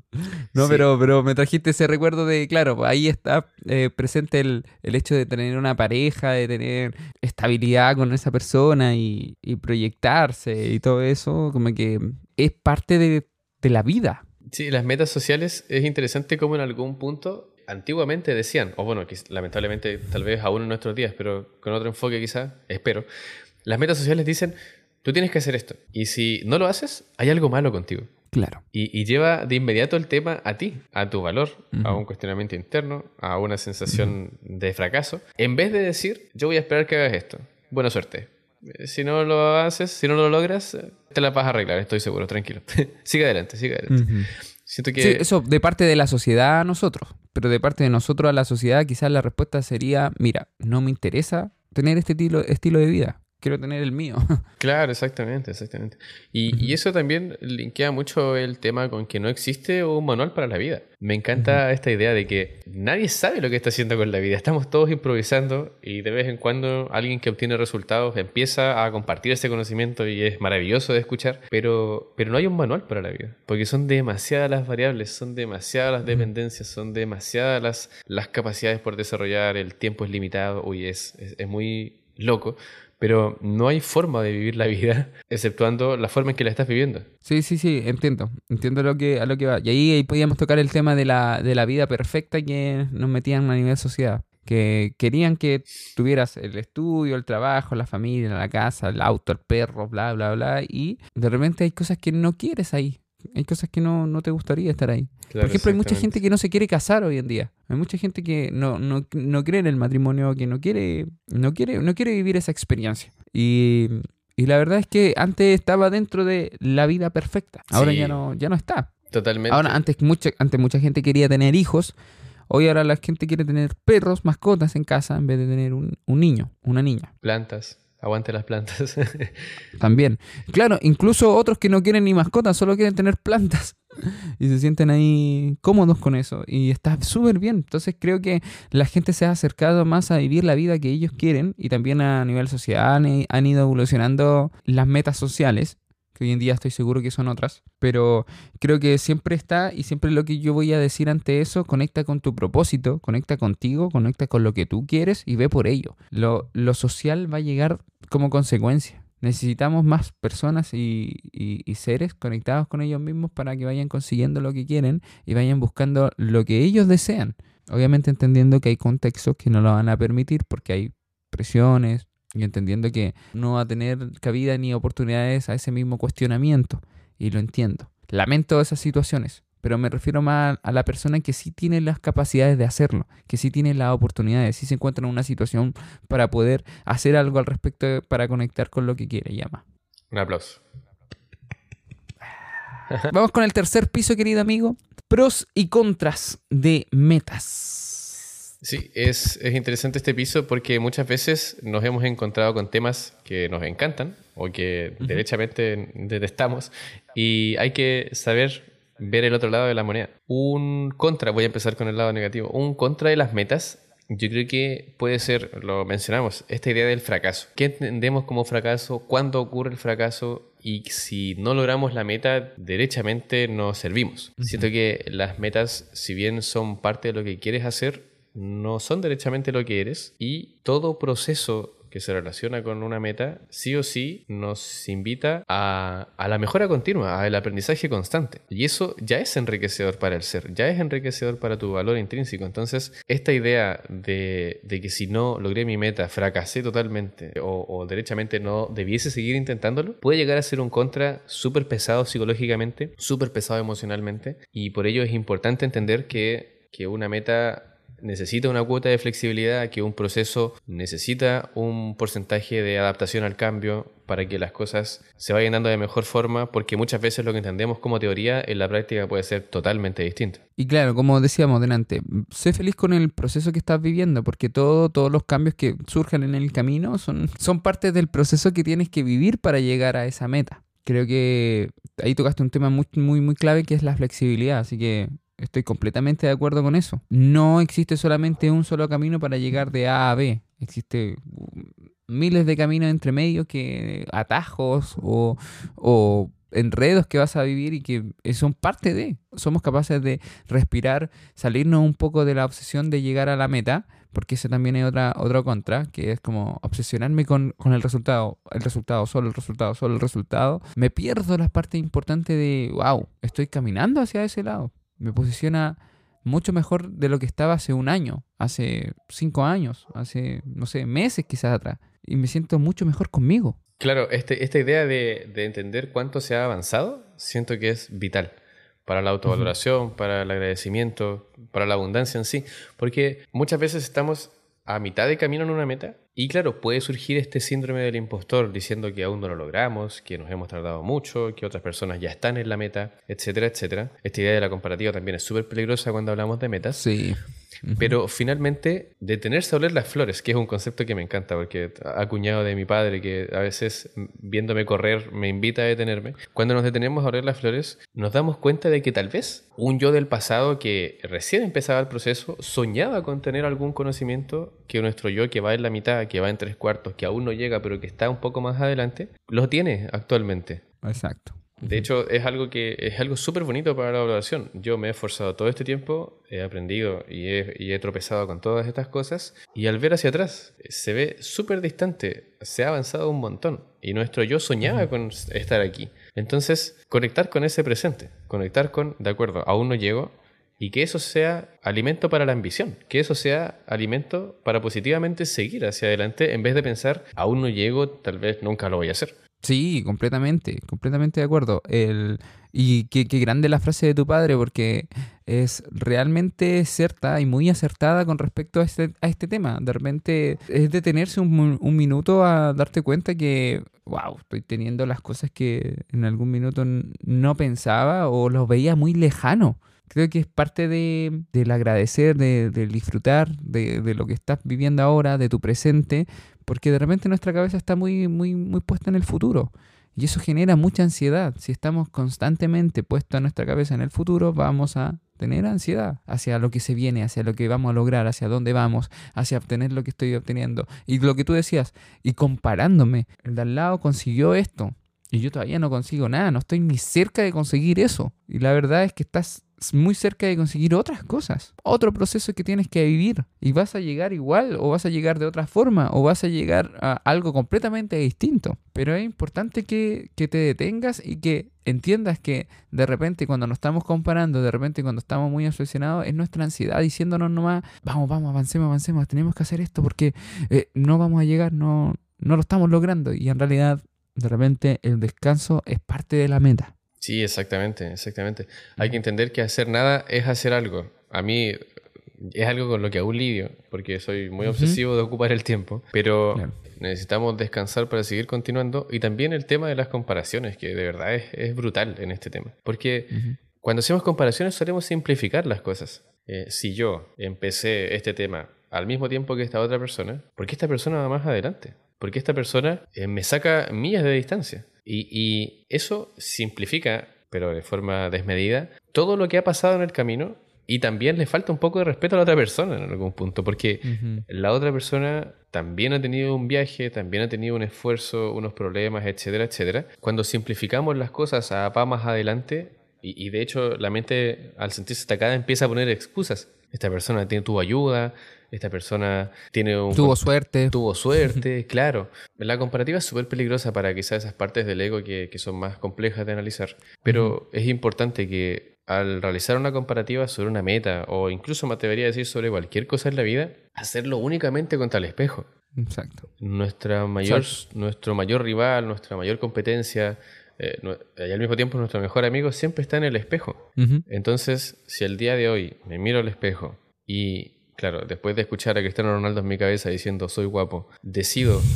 B: No, pero, pero me trajiste ese recuerdo de, claro, ahí está eh, presente el, hecho de tener una pareja, de tener estabilidad con esa persona y, proyectarse y todo eso, como que es parte de, de la vida.
A: Sí, las metas sociales es interesante como en algún punto antiguamente decían, o bueno, lamentablemente tal vez aún en nuestros días, pero con otro enfoque quizás, espero, las metas sociales dicen, tú tienes que hacer esto. Y si no lo haces, hay algo malo contigo.
B: Claro.
A: Y, lleva de inmediato el tema a ti, a tu valor, a un cuestionamiento interno, a una sensación de fracaso. En vez de decir, yo voy a esperar que hagas esto. Buena suerte. Si no lo haces, si no lo logras, te la vas a arreglar, estoy seguro, tranquilo. sigue adelante, sigue adelante.
B: Siento que... Sí, eso de parte de la sociedad a nosotros, pero de parte de nosotros a la sociedad quizás la respuesta sería, mira, no me interesa tener este estilo, estilo de vida quiero tener el mío.
A: Claro, exactamente, exactamente. Y, eso también linkea mucho el tema con que no existe un manual para la vida. Me encanta esta idea de que nadie sabe lo que está haciendo con la vida. Estamos todos improvisando y de vez en cuando alguien que obtiene resultados empieza a compartir ese conocimiento y es maravilloso de escuchar, pero, pero no hay un manual para la vida, porque son demasiadas las variables, son demasiadas las dependencias, son demasiadas las, las capacidades por desarrollar, el tiempo es limitado, uy, es, es muy loco, pero no hay forma de vivir la vida exceptuando la forma en que la estás viviendo.
B: Sí, sí, sí, entiendo. Entiendo lo que, a lo que va. Y ahí, ahí podíamos tocar el tema de la, de la vida perfecta que nos metían a nivel sociedad. Que querían que tuvieras el estudio, el trabajo, la familia, la casa, el auto, el perro, bla, bla, bla. Y de repente hay cosas que no quieres ahí hay cosas que no, no te gustaría estar ahí. Por ejemplo, hay mucha gente que no se quiere casar hoy en día. Hay mucha gente que no, no, no cree en el matrimonio, que no quiere, no quiere, no quiere vivir esa experiencia. Y, y la verdad es que antes estaba dentro de la vida perfecta. Ahora ya no, ya no está.
A: Totalmente.
B: Ahora, antes mucha, antes mucha gente quería tener hijos. Hoy ahora la gente quiere tener perros, mascotas en casa en vez de tener un, un niño, una niña.
A: Plantas. Aguante las plantas.
B: También. Claro, incluso otros que no quieren ni mascotas, solo quieren tener plantas. Y se sienten ahí cómodos con eso. Y está súper bien. Entonces creo que la gente se ha acercado más a vivir la vida que ellos quieren. Y también a nivel social han, han ido evolucionando las metas sociales hoy en día estoy seguro que son otras, pero creo que siempre está y siempre lo que yo voy a decir ante eso, conecta con tu propósito, conecta contigo, conecta con lo que tú quieres y ve por ello. Lo, lo social va a llegar como consecuencia. Necesitamos más personas y, y, seres conectados con ellos mismos para que vayan consiguiendo lo que quieren y vayan buscando lo que ellos desean. Obviamente entendiendo que hay contextos que no lo van a permitir porque hay presiones y entendiendo que no va a tener cabida ni oportunidades a ese mismo cuestionamiento. Y lo entiendo. Lamento esas situaciones, pero me refiero más a la persona que sí tiene las capacidades de hacerlo, que sí tiene las oportunidades, sí se encuentra en una situación para poder hacer algo al respecto para conectar con lo que quiere, llama.
A: Un aplauso.
B: Vamos con el tercer piso, querido amigo. Pros y contras de metas.
A: Sí, es, es, interesante este piso porque muchas veces nos hemos encontrado con temas que nos encantan o que derechamente detestamos y hay que saber ver el otro lado de la moneda. Un contra, voy a empezar con el lado negativo, un contra de las metas yo creo que puede ser, lo mencionamos, esta idea del fracaso. ¿Qué entendemos como fracaso? ¿Cuándo ocurre el fracaso? Y si no logramos la meta, derechamente no servimos. Siento que las metas, si bien son parte de lo que quieres hacer, no son derechamente lo que eres y todo proceso que se relaciona con una meta, sí o sí nos invita a, la mejora continua, al aprendizaje constante. Y eso ya es enriquecedor para el ser, ya es enriquecedor para tu valor intrínseco. Entonces, esta idea de, que si no logré mi meta, fracasé totalmente o, o derechamente no debiese seguir intentándolo, puede llegar a ser un contra súper pesado psicológicamente, súper pesado emocionalmente. Y por ello es importante entender que, que una meta necesita una cuota de flexibilidad, que un proceso necesita un porcentaje de adaptación al cambio para que las cosas se vayan dando de mejor forma, porque muchas veces lo que entendemos como teoría en la práctica puede ser totalmente distinto.
B: Y claro, como decíamos delante, sé feliz con el proceso que estás viviendo, porque todo, todos los cambios que surjan en el camino son, son parte del proceso que tienes que vivir para llegar a esa meta. Creo que ahí tocaste un tema muy, muy, muy clave que es la flexibilidad, así que Estoy completamente de acuerdo con eso. No existe solamente un solo camino para llegar de A a B. Existe um, miles de caminos entre medio que atajos o, o enredos que vas a vivir y que son parte de. Somos capaces de respirar, salirnos un poco de la obsesión de llegar a la meta, porque ese también es otra, contra, que es como obsesionarme con, con, el resultado, el resultado, solo el resultado, solo el resultado. Me pierdo la parte importante de, wow, estoy caminando hacia ese lado me posiciona mucho mejor de lo que estaba hace un año, hace cinco años, hace, no sé, meses quizás atrás. Y me siento mucho mejor conmigo.
A: Claro, este, esta idea de, entender cuánto se ha avanzado, siento que es vital para la autovaloración, para el agradecimiento, para la abundancia en sí. Porque muchas veces estamos a mitad de camino en una meta y claro, puede surgir este síndrome del impostor diciendo que aún no lo logramos, que nos hemos tardado mucho, que otras personas ya están en la meta, etcétera, etcétera. Esta idea de la comparativa también es súper peligrosa cuando hablamos de metas.
B: Sí.
A: Pero finalmente, detenerse a oler las flores, que es un concepto que me encanta, porque acuñado de mi padre, que a veces viéndome correr me invita a detenerme. Cuando nos detenemos a oler las flores, nos damos cuenta de que tal vez un yo del pasado que recién empezaba el proceso soñaba con tener algún conocimiento que nuestro yo que va en la mitad, que va en tres cuartos, que aún no llega, pero que está un poco más adelante, lo tiene actualmente.
B: Exacto.
A: De hecho, es algo que es algo súper bonito para la evaluación. Yo me he esforzado todo este tiempo, he aprendido y he, tropezado con todas estas cosas. Y al ver hacia atrás, se ve súper distante. Se ha avanzado un montón. Y nuestro yo soñaba con estar aquí. Entonces, conectar con ese presente. Conectar con, de acuerdo, aún no llego. Y que eso sea alimento para la ambición. Que eso sea alimento para positivamente seguir hacia adelante en vez de pensar, aún no llego, tal vez nunca lo voy a hacer.
B: Sí, completamente, completamente de acuerdo. El, y qué, grande la frase de tu padre, porque es realmente cierta y muy acertada con respecto a este, a este tema. De repente es detenerse un, un minuto a darte cuenta que, wow, estoy teniendo las cosas que en algún minuto no pensaba o los veía muy lejano creo que es parte de, del agradecer, de, del disfrutar de, de, lo que estás viviendo ahora, de tu presente, porque de repente nuestra cabeza está muy, muy, muy puesta en el futuro. Y eso genera mucha ansiedad. Si estamos constantemente puestos nuestra cabeza en el futuro, vamos a tener ansiedad hacia lo que se viene, hacia lo que vamos a lograr, hacia dónde vamos, hacia obtener lo que estoy obteniendo. Y lo que tú decías, y comparándome, el de al lado consiguió esto, y yo todavía no consigo nada, no estoy ni cerca de conseguir eso. Y la verdad es que estás muy cerca de conseguir otras cosas, otro proceso que tienes que vivir y vas a llegar igual o vas a llegar de otra forma o vas a llegar a algo completamente distinto. Pero es importante que, que te detengas y que entiendas que de repente cuando nos estamos comparando, de repente cuando estamos muy obsesionados, es nuestra ansiedad diciéndonos nomás, vamos, vamos, avancemos, avancemos, tenemos que hacer esto porque eh, no vamos a llegar, no, no lo estamos logrando. Y en realidad, de repente, el descanso es parte de la meta.
A: Sí, exactamente, exactamente. Hay que entender que hacer nada es hacer algo. A mí es algo con lo que aún lidio, porque soy muy obsesivo de ocupar el tiempo, pero necesitamos descansar para seguir continuando. Y también el tema de las comparaciones, que de verdad es, brutal en este tema. Porque cuando hacemos comparaciones solemos simplificar las cosas. Eh, si yo empecé este tema al mismo tiempo que esta otra persona, ¿por qué esta persona va más adelante? Porque esta persona eh, me saca millas de distancia. Y, eso simplifica, pero de forma desmedida, todo lo que ha pasado en el camino y también le falta un poco de respeto a la otra persona en algún punto, porque la otra persona también ha tenido un viaje, también ha tenido un esfuerzo, unos problemas, etcétera, etcétera. Cuando simplificamos las cosas a pa más adelante, y, y de hecho la mente al sentirse atacada empieza a poner excusas. Esta persona tiene, tuvo ayuda, esta persona tiene un...
B: Tuvo suerte.
A: Tuvo suerte, claro. La comparativa es súper peligrosa para quizás esas partes del ego que, son más complejas de analizar, pero es importante que al realizar una comparativa sobre una meta o incluso me atrevería a decir sobre cualquier cosa en la vida, hacerlo únicamente contra el espejo.
B: Exacto.
A: Nuestra mayor, nuestro mayor rival, nuestra mayor competencia, eh, y al mismo tiempo nuestro mejor amigo siempre está en el espejo. Entonces, si el día de hoy me miro al espejo y Claro, después de escuchar a Cristiano Ronaldo en mi cabeza diciendo soy guapo, decido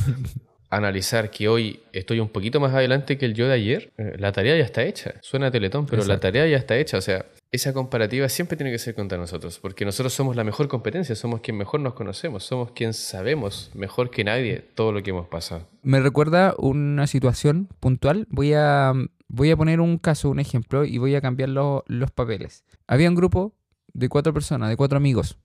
A: analizar que hoy estoy un poquito más adelante que el yo de ayer, eh, la tarea ya está hecha. Suena a teletón, pero la tarea ya está hecha. O sea, esa comparativa siempre tiene que ser contra nosotros, porque nosotros somos la mejor competencia, somos quien mejor nos conocemos, somos quien sabemos mejor que nadie todo lo que hemos pasado.
B: Me recuerda una situación puntual. Voy a, voy a poner un caso, un ejemplo, y voy a cambiar los papeles. Había un grupo de cuatro personas, de cuatro amigos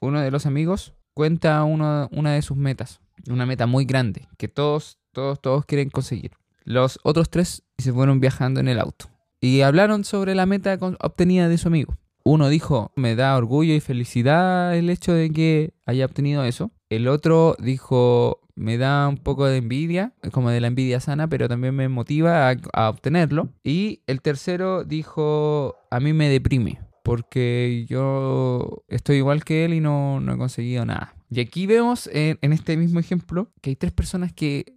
B: uno de los amigos cuenta una de sus metas, una meta muy grande, que todos, todos, todos quieren conseguir. Los otros tres se fueron viajando en el auto y hablaron sobre la meta obtenida de su amigo. Uno dijo, me da orgullo y felicidad el hecho de que haya obtenido eso. El otro dijo, me da un poco de envidia, como de la envidia sana, pero también me motiva a, a obtenerlo. Y el tercero dijo, a mí me deprime porque yo estoy igual que él y no, he conseguido nada. Y aquí vemos en, este mismo ejemplo que hay tres personas que,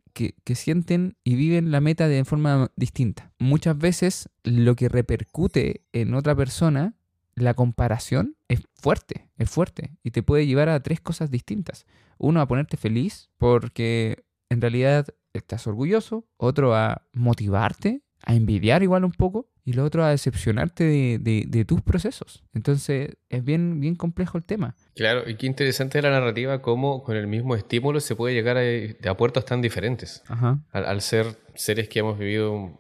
B: sienten y viven la meta de forma distinta. Muchas veces lo que repercute en otra persona, la comparación, es fuerte, es fuerte y te puede llevar a tres cosas distintas. Uno, a ponerte feliz porque en realidad estás orgulloso. Otro, a motivarte, a envidiar igual un poco y lo otro a decepcionarte de, tus procesos. Entonces es bien, bien complejo el tema.
A: Claro, y qué interesante la narrativa, cómo con el mismo estímulo se puede llegar a, a puertos tan diferentes. Al, ser seres que hemos vivido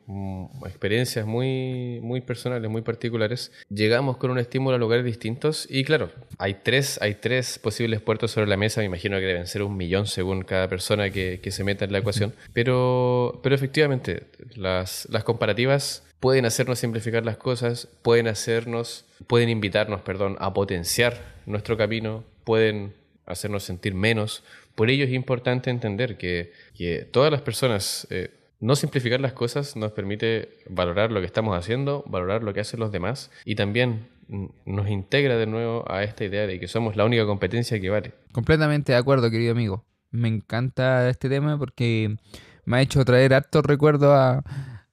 A: experiencias muy, muy personales, muy particulares, llegamos con un estímulo a lugares distintos y claro, hay tres, hay tres posibles puertos sobre la mesa, me imagino que deben ser un millón según cada persona que, que se meta en la ecuación, pero, pero efectivamente las, las comparativas pueden hacernos simplificar las cosas, pueden hacernos, pueden invitarnos, perdón, a potenciar nuestro camino, pueden hacernos sentir menos. Por ello es importante entender que, todas las personas, eh, no simplificar las cosas nos permite valorar lo que estamos haciendo, valorar lo que hacen los demás y también nos integra de nuevo a esta idea de que somos la única competencia que vale.
B: Completamente de acuerdo, querido amigo. Me encanta este tema porque me ha hecho traer harto recuerdo a,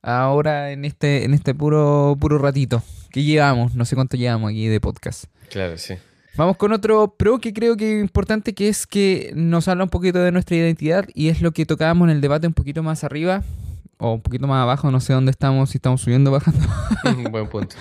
B: ahora en este, en este puro, puro ratito que llevamos, no sé cuánto llevamos aquí de podcast.
A: Claro, sí.
B: Vamos con otro pro que creo que es importante, que es que nos habla un poquito de nuestra identidad y es lo que tocábamos en el debate un poquito más arriba o un poquito más abajo, no sé dónde estamos, si estamos subiendo o bajando.
A: Buen punto.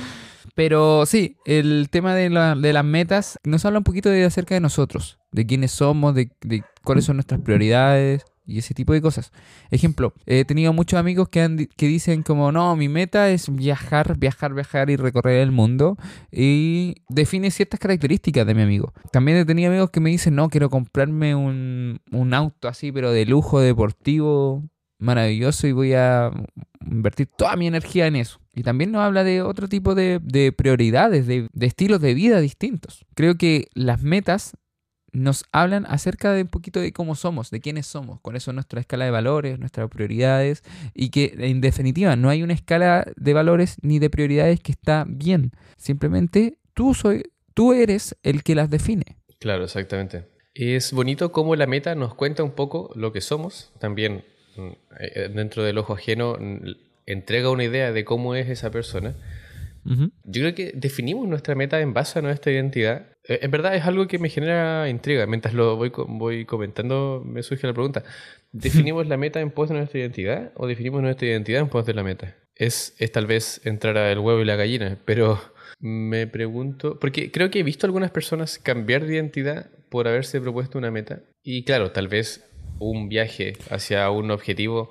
B: Pero sí, el tema de, de, las metas nos habla un poquito de acerca de nosotros, de quiénes somos, de, de cuáles son nuestras prioridades, y ese tipo de cosas. Ejemplo, he tenido muchos amigos que, dicen como, no, mi meta es viajar, viajar, viajar y recorrer el mundo y define ciertas características de mi amigo. También he tenido amigos que me dicen, no, quiero comprarme un, un auto así, pero de lujo deportivo, maravilloso y voy a invertir toda mi energía en eso. Y también nos habla de otro tipo de, de prioridades, de, de estilos de vida distintos. Creo que las metas nos hablan acerca de un poquito de cómo somos, de quiénes somos, cuáles son nuestra escala de valores, nuestras prioridades, y que en definitiva no hay una escala de valores ni de prioridades que está bien. Simplemente tú, soy, tú eres el que las define.
A: Claro, exactamente. Es bonito cómo la meta nos cuenta un poco lo que somos, también mm, eh, dentro del ojo ajeno entrega una idea de cómo es esa persona. Yo creo que definimos nuestra meta en base a nuestra identidad. Eh, en verdad es algo que me genera intriga. Mientras lo voy, voy comentando, me surge la pregunta. ¿Definimos la meta en pos de nuestra identidad o definimos nuestra identidad en pos de la meta? Es, es tal vez entrar al huevo y la gallina, pero me pregunto, porque creo que he visto a algunas personas cambiar de identidad por haberse propuesto una meta. Y claro, tal vez un viaje hacia un objetivo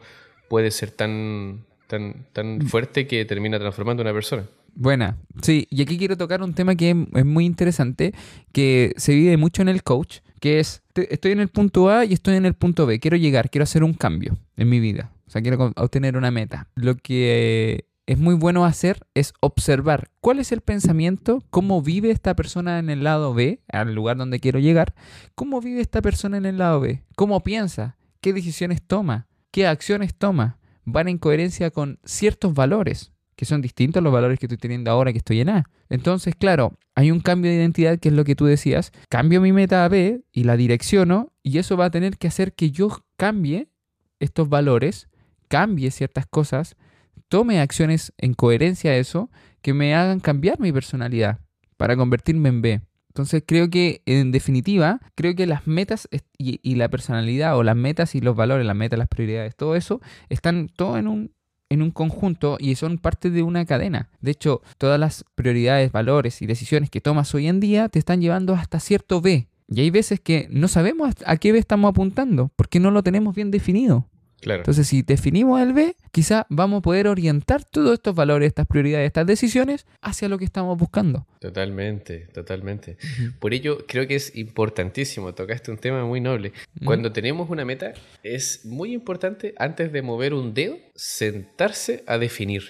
A: puede ser tan, tan, tan mm. fuerte que termina transformando a una persona.
B: Buena, sí, y aquí quiero tocar un tema que es muy interesante, que se vive mucho en el coach, que es, estoy en el punto A y estoy en el punto B, quiero llegar, quiero hacer un cambio en mi vida, o sea, quiero obtener una meta. Lo que es muy bueno hacer es observar cuál es el pensamiento, cómo vive esta persona en el lado B, al lugar donde quiero llegar, cómo vive esta persona en el lado B, cómo piensa, qué decisiones toma, qué acciones toma, van en coherencia con ciertos valores que son distintos a los valores que estoy teniendo ahora que estoy en A. Entonces, claro, hay un cambio de identidad que es lo que tú decías. Cambio mi meta a B y la direcciono y eso va a tener que hacer que yo cambie estos valores, cambie ciertas cosas, tome acciones en coherencia a eso que me hagan cambiar mi personalidad para convertirme en B. Entonces creo que en definitiva, creo que las metas y, y, la personalidad o las metas y los valores, las metas, las prioridades, todo eso, están todo en un, en un conjunto y son parte de una cadena. De hecho, todas las prioridades, valores y decisiones que tomas hoy en día te están llevando hasta cierto B. Y hay veces que no sabemos a qué B estamos apuntando porque no lo tenemos bien definido. Entonces, si definimos el B, quizá vamos a poder orientar todos estos valores, estas prioridades, estas decisiones hacia lo que estamos buscando.
A: Totalmente, totalmente. Por ello, creo que es importantísimo, tocaste un tema muy noble. Cuando tenemos una meta, es muy importante, antes de mover un dedo, sentarse a definir.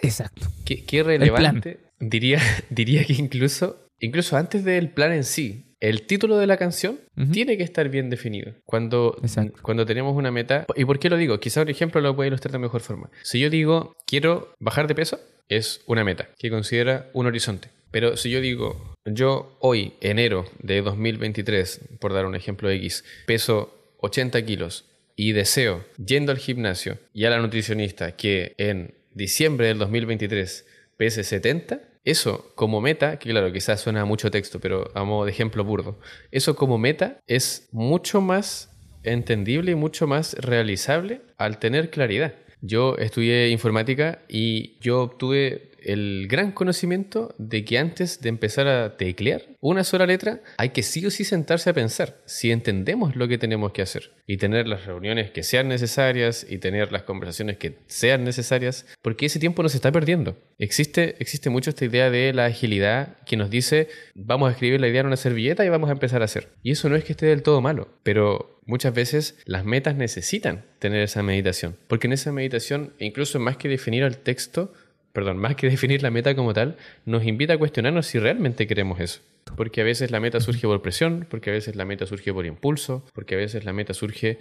B: Exacto.
A: Qué, relevante. Diría, diría que incluso, incluso antes del plan en sí, el título de la canción tiene que estar bien definido. Cuando, cuando tenemos una meta. ¿Y por qué lo digo? Quizá un ejemplo lo puede ilustrar de mejor forma. Si yo digo, quiero bajar de peso, es una meta que considera un horizonte. Pero si yo digo, yo hoy, enero de 2023, por dar un ejemplo X, peso 80 kilos y deseo, yendo al gimnasio y a la nutricionista, que en diciembre del 2023 pese 70, eso como meta, que claro, quizás suena mucho texto, pero a modo de ejemplo burdo, eso como meta es mucho más entendible y mucho más realizable al tener claridad. Yo estudié informática y yo obtuve el gran conocimiento de que antes de empezar a teclear una sola letra, hay que sí o sí sentarse a pensar si entendemos lo que tenemos que hacer y tener las reuniones que sean necesarias y tener las conversaciones que sean necesarias, porque ese tiempo nos está perdiendo. Existe, existe mucho esta idea de la agilidad que nos dice vamos a escribir la idea en una servilleta y vamos a empezar a hacer. Y eso no es que esté del todo malo, pero muchas veces las metas necesitan tener esa meditación, porque en esa meditación, incluso más que definir el texto, perdón, más que definir la meta como tal, nos invita a cuestionarnos si realmente queremos eso. Porque a veces la meta surge por presión, porque a veces la meta surge por impulso, porque a veces la meta surge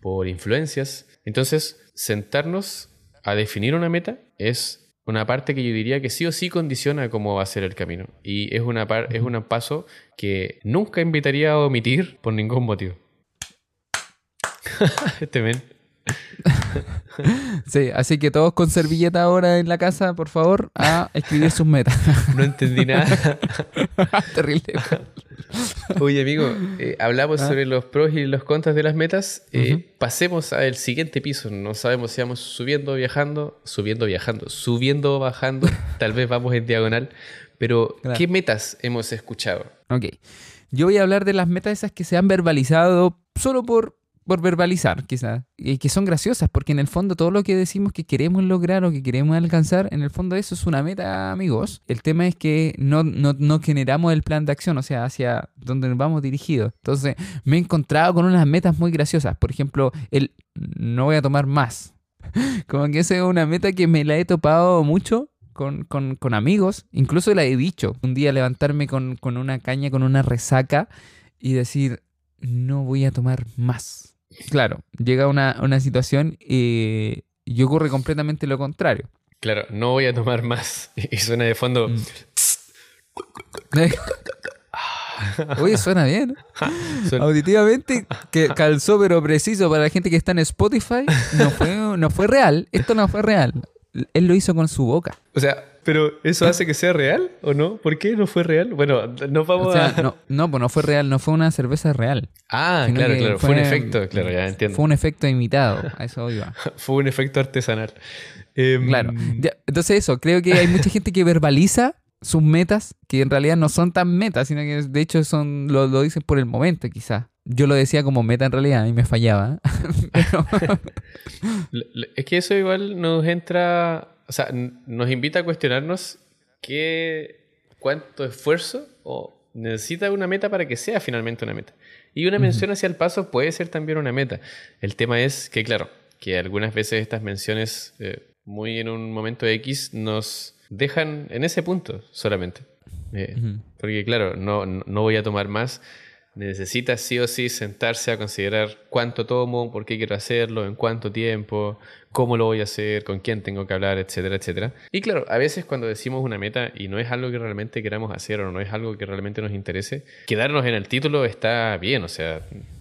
A: por influencias. Entonces, sentarnos a definir una meta es una parte que yo diría que sí o sí condiciona cómo va a ser el camino. Y es, una es un paso que nunca invitaría a omitir por ningún motivo. este men.
B: Sí, así que todos con servilleta ahora en la casa, por favor, a escribir sus metas.
A: No entendí nada. Terrible. Oye, amigo, eh, hablamos ah. sobre los pros y los contras de las metas. Eh, pasemos al siguiente piso. No sabemos si vamos subiendo, viajando, subiendo, viajando, subiendo, bajando. Tal vez vamos en diagonal. Pero, ¿qué metas hemos escuchado?
B: Ok. Yo voy a hablar de las metas esas que se han verbalizado solo por por verbalizar, quizás, y que son graciosas, porque en el fondo todo lo que decimos que queremos lograr o que queremos alcanzar, en el fondo eso es una meta, amigos. El tema es que no, no, generamos el plan de acción, o sea, hacia donde nos vamos dirigidos. Entonces, me he encontrado con unas metas muy graciosas. Por ejemplo, el no voy a tomar más. Como que esa es una meta que me la he topado mucho con, con, con amigos. Incluso la he dicho. Un día levantarme con, con una caña, con una resaca y decir, no voy a tomar más. Claro, llega una, una situación y, y ocurre completamente lo contrario.
A: Claro, no voy a tomar más. Y suena de fondo.
B: Mm. Oye, suena bien.
A: Suena-
B: Auditivamente que calzó pero preciso para la gente que está en Spotify. No fue, no fue real. Esto no fue real. Él lo hizo con su boca.
A: O sea, pero ¿eso hace que sea real o no? ¿Por qué no fue real? Bueno, nos vamos
B: O sea,
A: a.
B: no, no, pues no fue real, no fue una cerveza real.
A: Ah, claro, claro. Fue, un efecto, claro, ya entiendo.
B: Fue un efecto imitado. A eso iba.
A: Fue un efecto artesanal. Em,
B: Claro. Ya, entonces eso, creo que hay mucha gente que verbaliza sus metas que en realidad no son tan metas, sino que de hecho son lo, lo dicen por el momento quizás. Yo lo decía como meta en realidad y me fallaba. Pero-
A: Es que eso igual nos entra, o sea, nos invita a cuestionarnos qué, cuánto esfuerzo o necesita una meta para que sea finalmente una meta. Y una mención hacia el paso puede ser también una meta. El tema es que, claro, que algunas veces estas menciones, eh, muy en un momento X, nos dejan en ese punto solamente. Eh, porque claro, no no voy a tomar más. Necesita sí o sí sentarse a considerar cuánto tomo, por qué quiero hacerlo, en cuánto tiempo, cómo lo voy a hacer, con quién tengo que hablar, etcétera, etcétera. Y claro, a veces cuando decimos una meta y no es algo que realmente queramos hacer o no es algo que realmente nos interese, quedarnos en el título está bien, o sea,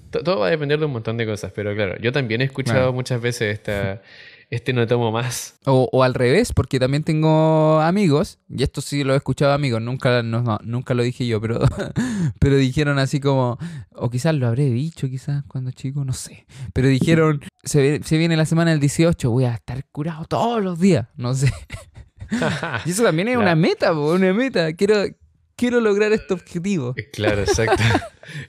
A: to- todo va a depender de un montón de cosas, pero claro, yo también he escuchado muchas veces esta, este no tomo más.
B: O, o al revés, porque también tengo amigos, y esto sí lo he escuchado amigos, nunca, no, no, nunca lo dije yo, pero, pero dijeron así como, o quizás lo habré dicho quizás cuando chico, no sé, pero dijeron, se, se viene la semana del 18, voy a estar curado todos los días, no sé. Y eso también es
A: Claro.
B: una meta, una meta, quiero, quiero lograr este objetivo.
A: Claro, exacto.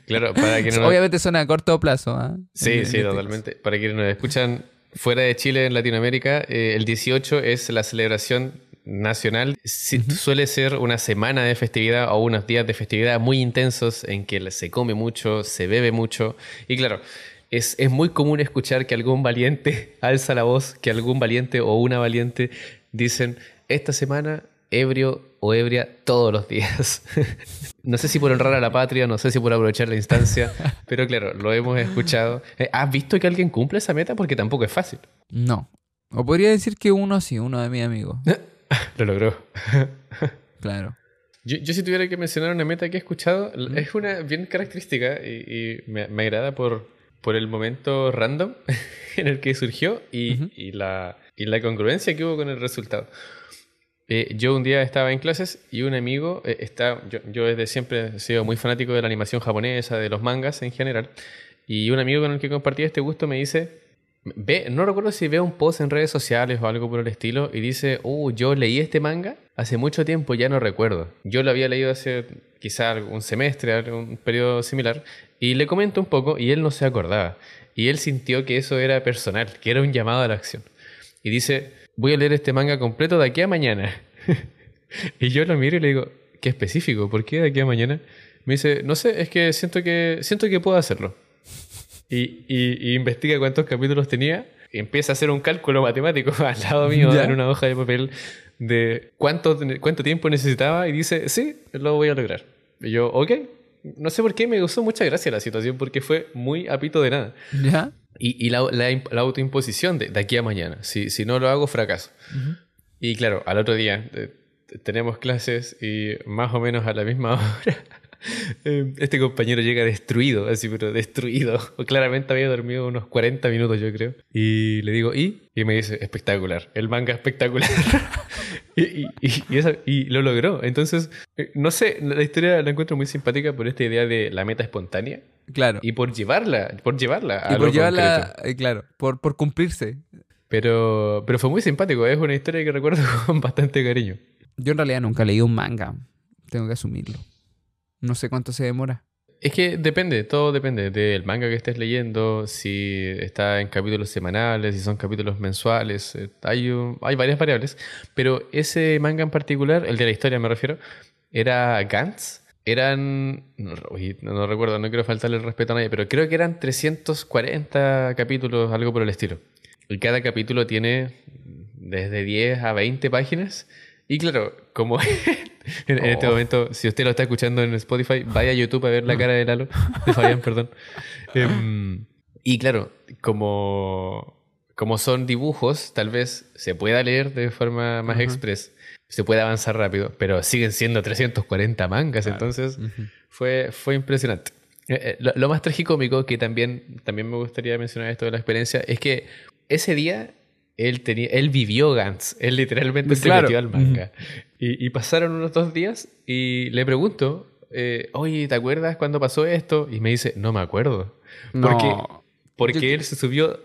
A: claro, para que no
B: Obviamente suena a corto plazo. ¿ah?
A: Sí, sí,
B: este
A: totalmente. Para quienes nos escuchan fuera de Chile, en Latinoamérica, eh, el 18 es la celebración nacional. Suele ser una semana de festividad o unos días de festividad muy intensos en que se come mucho, se bebe mucho. Y claro, es, es muy común escuchar que algún valiente alza la voz, que algún valiente o una valiente dicen, esta semana ebrio o ebria todos los días. no sé si por honrar a la patria, no sé si por aprovechar la instancia, pero claro, lo hemos escuchado. Eh, ¿Has visto que alguien cumple esa meta? Porque tampoco es fácil.
B: No. O podría decir que uno sí, uno de mis amigos.
A: Lo logró.
B: Claro.
A: Yo, yo si tuviera que mencionar una meta que he escuchado, l- es una bien característica y, y me, me agrada por, por el momento random en el que surgió y,
B: Ujú.
A: y la, y la congruencia que hubo con el resultado. Eh, yo un día estaba en clases y un amigo eh, está, yo, yo desde siempre he sido muy fanático de la animación japonesa, de los mangas en general, y un amigo con el que compartía este gusto me dice, ve, no recuerdo si ve un post en redes sociales o algo por el estilo y dice, uh, yo leí este manga hace mucho tiempo, ya no recuerdo. Yo lo había leído hace quizá un semestre, un periodo similar, y le comento un poco y él no se acordaba. Y él sintió que eso era personal, que era un llamado a la acción. Y dice, voy a leer este manga completo de aquí a mañana. y yo lo miro y le digo, qué específico, ¿por qué de aquí a mañana? Me dice, no sé, es que siento que, siento que puedo hacerlo. Y, y- y investiga cuántos capítulos tenía y empieza a hacer un cálculo matemático al lado mío
B: Ya.
A: en una hoja de papel de cuánto, cuánto tiempo necesitaba y dice, sí, lo voy a lograr. Y yo, ok. No sé por qué me gustó mucha gracia la situación porque fue muy apito de nada.
B: ¿Ya?
A: Y, y la, la imp- la autoimposición de, de aquí a mañana. Si, si no lo hago, fracaso. Y claro, al otro día eh, tenemos clases y más o menos a la misma hora este compañero llega destruido, así, pero destruido. Claramente había dormido unos 40 minutos, yo creo. Y le digo, ¿y? Y me dice, espectacular, el manga espectacular. y, y- y- y eso- y lo logró. Entonces, eh, no sé, la historia la encuentro muy simpática por esta idea de la meta espontánea
B: Claro.
A: y por llevarla, por llevarla a
B: Y por llevarla,
A: concreto.
B: eh, claro, por, por cumplirse.
A: Pero, pero fue muy simpático, es una historia que recuerdo con bastante cariño.
B: Yo en realidad nunca leí un manga. Tengo que asumirlo. No sé cuánto se demora.
A: Es que depende, todo depende del manga que estés leyendo, si está en capítulos semanales, si son capítulos mensuales, eh, hay, hay varias variables, pero ese manga en particular, el de la historia me refiero, era Gantz, eran, no recuerdo, no quiero faltarle el respeto a nadie, pero creo que eran 340 capítulos, algo por el estilo. Y cada capítulo tiene desde 10 a 20 páginas Y claro, como en, este
B: Oh.
A: momento, si usted lo está escuchando en Spotify, vaya a YouTube a ver la cara de Lalo, de Fabián, perdón. Em, y claro, como, como son dibujos, tal vez se pueda leer de forma más
B: Ajá.
A: express, se puede avanzar rápido, pero siguen siendo 340 mangas,
B: Claro.
A: entonces fue, fue impresionante. Eh, eh, Lo, lo más tragicómico, que también, también me gustaría mencionar esto de la experiencia, es que ese día él, tenía, él vivió Gantz. Él literalmente
B: Claro.
A: se metió al manga. y, y pasaron unos dos días y le pregunto, eh, oye, ¿te acuerdas cuando pasó esto? Y me dice, no me acuerdo. Porque,
B: No.
A: porque
B: Yo-
A: él se subió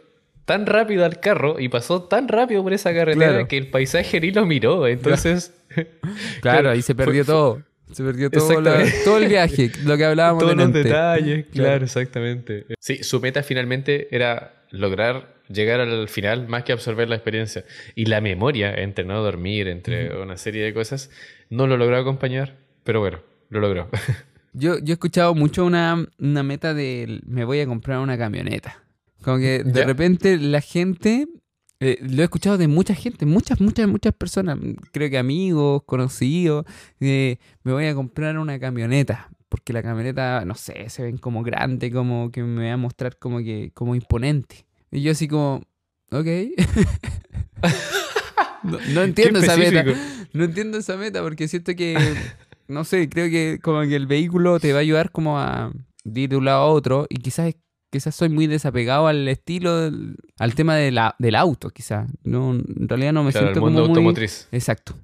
A: tan rápido al carro y pasó tan rápido por esa carretera
B: Claro.
A: que el paisaje ni lo miró. Entonces,
B: Claro, ahí se perdió
A: fue-
B: todo. Se perdió todo, la- todo el viaje, lo que hablábamos
A: todos los detalles, claro,
B: Claro.
A: exactamente. Sí, su meta finalmente era lograr llegar al final más que absorber la experiencia. Y la memoria, entre no dormir, entre una serie de cosas, no lo logró acompañar, pero bueno, lo logró.
B: Yo, yo he escuchado mucho una, una meta de me voy a comprar una camioneta. Como que de
A: ¿Ya?
B: repente la gente, eh, lo he escuchado de mucha gente, muchas, muchas, muchas personas, creo que amigos, conocidos, de me voy a comprar una camioneta. Porque la camioneta, no sé, se ven como grande, como que me va a mostrar como que, como imponente. Y yo así como, ok. no, no entiendo esa meta. No entiendo esa meta porque siento que, no sé, creo que como que el vehículo te va a ayudar como a ir de un lado a otro y quizás, quizás soy muy desapegado al estilo, al tema de la- del auto, quizás. No, en realidad no me
A: Claro, el
B: siento
A: mundo
B: como muy...
A: automotriz.
B: Exacto.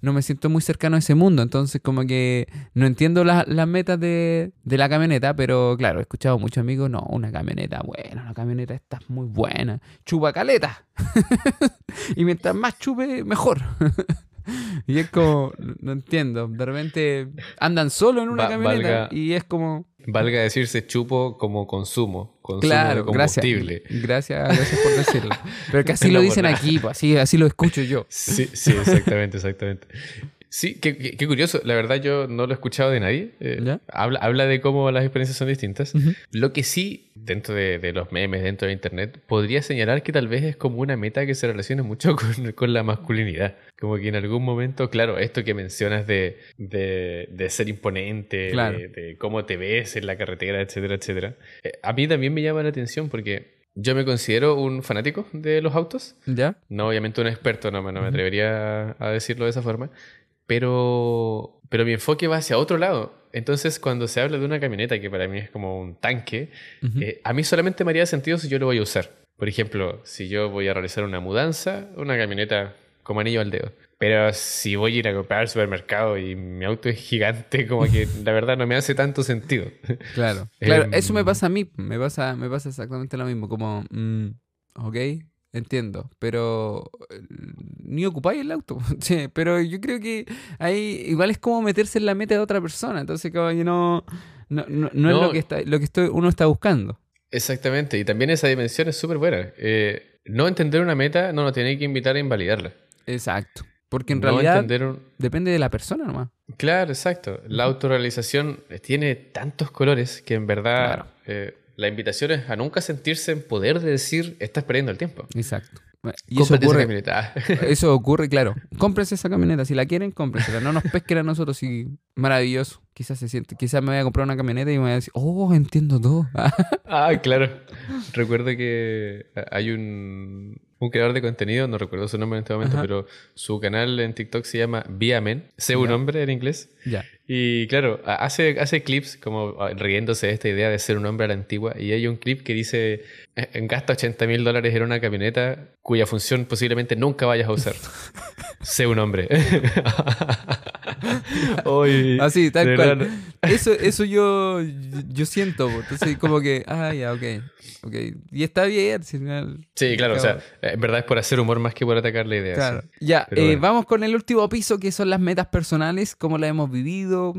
B: No me siento muy cercano a ese mundo, entonces como que no entiendo la- las metas de, de la camioneta, pero claro, he escuchado a muchos amigos, no, una camioneta buena, una camioneta esta es muy buena, chupa caleta. y mientras más chupe, mejor. y es como, no- entiendo, de repente andan solo en una
A: Va-
B: camioneta
A: valga-
B: y es como,
A: Valga decirse chupo como consumo, consumo
B: claro,
A: de
B: gracias,
A: combustible.
B: gracias, gracias por decirlo. Pero que así
A: No
B: lo dicen
A: nada.
B: aquí, pues, así, así lo escucho yo.
A: Sí, sí, exactamente, exactamente. Sí, qué, qué- qué curioso. La verdad yo no lo he escuchado de nadie. Eh, habla, habla de cómo las experiencias son distintas.
B: Ujú.
A: Lo que sí, dentro de, de los memes, dentro de Internet, podría señalar que tal vez es como una meta que se relaciona mucho con, con la masculinidad. Como que en algún momento, claro, esto que mencionas de, de, de ser imponente,
B: Claro.
A: de, cómo te ves en la carretera, etcétera, etcétera. eh, a mí también me llama la atención porque yo me considero un fanático de los autos.
B: ¿Ya?
A: No, obviamente un experto, no, me- no me atrevería a decirlo de esa forma, pero, pero mi enfoque va hacia otro lado. Entonces, cuando se habla de una camioneta, que para mí es como un tanque, eh, a mí solamente me haría sentido si yo lo voy a usar. Por ejemplo, si yo voy a realizar una mudanza, una camioneta como anillo al dedo. Pero si voy a ir a comprar al supermercado y mi auto es gigante, como que la verdad no me hace tanto sentido.
B: Claro, claro,
A: Em,
B: eso me pasa a mí, me pasa, me pasa exactamente lo mismo, como, mm, ok, entiendo, pero eh, ni ocupáis el auto, sí, pero yo creo que ahí igual es como meterse en la meta de otra persona, entonces que no, no, no, no es lo que, está, lo que estoy, uno está buscando.
A: Exactamente, y también esa dimensión es súper buena. Eh, no entender una meta no nos tiene que invitar a invalidarla.
B: Exacto, porque en realidad
A: un-
B: depende de la persona nomás.
A: Claro, exacto. La autorrealización tiene tantos colores que en verdad
B: Claro.
A: eh, la invitación es a nunca sentirse en poder de decir estás perdiendo el tiempo.
B: Exacto. Y eso
A: Cómprate esa
B: ocurre,
A: camioneta.
B: Eso ocurre, claro. Cómprense esa camioneta. Si la quieren, cómprensela. No nos pesquen a nosotros. Y maravilloso. Quizás se siente. Quizás me voy a comprar una camioneta y me voy a decir, oh, entiendo todo.
A: ah, claro. Recuerdo que hay un, un creador de contenido, no recuerdo su nombre en este momento,
B: Ajá.
A: pero su canal en TikTok se llama Via Men. Sé un
B: Ya.
A: nombre en inglés.
B: ya.
A: Y claro, ha- hace, hace clips como riéndose de esta idea de ser un hombre a la antigua. Y hay un clip que dice: "Eh, Gasta 80 mil dólares en una camioneta cuya función posiblemente nunca vayas a usar. sé un hombre. Oy,
B: Así, tal
A: verdad,
B: cual. Eso, eso yo, yo siento. Entonces, como que, ah, ya, ok. ok. Y está bien. si al final-
A: Sí, claro, o sea, en verdad es por hacer humor más que por atacar la idea.
B: Claro.
A: sí.
B: Ya, eh,
A: bueno.
B: vamos con el último piso, que son las metas personales, cómo las hemos vivido.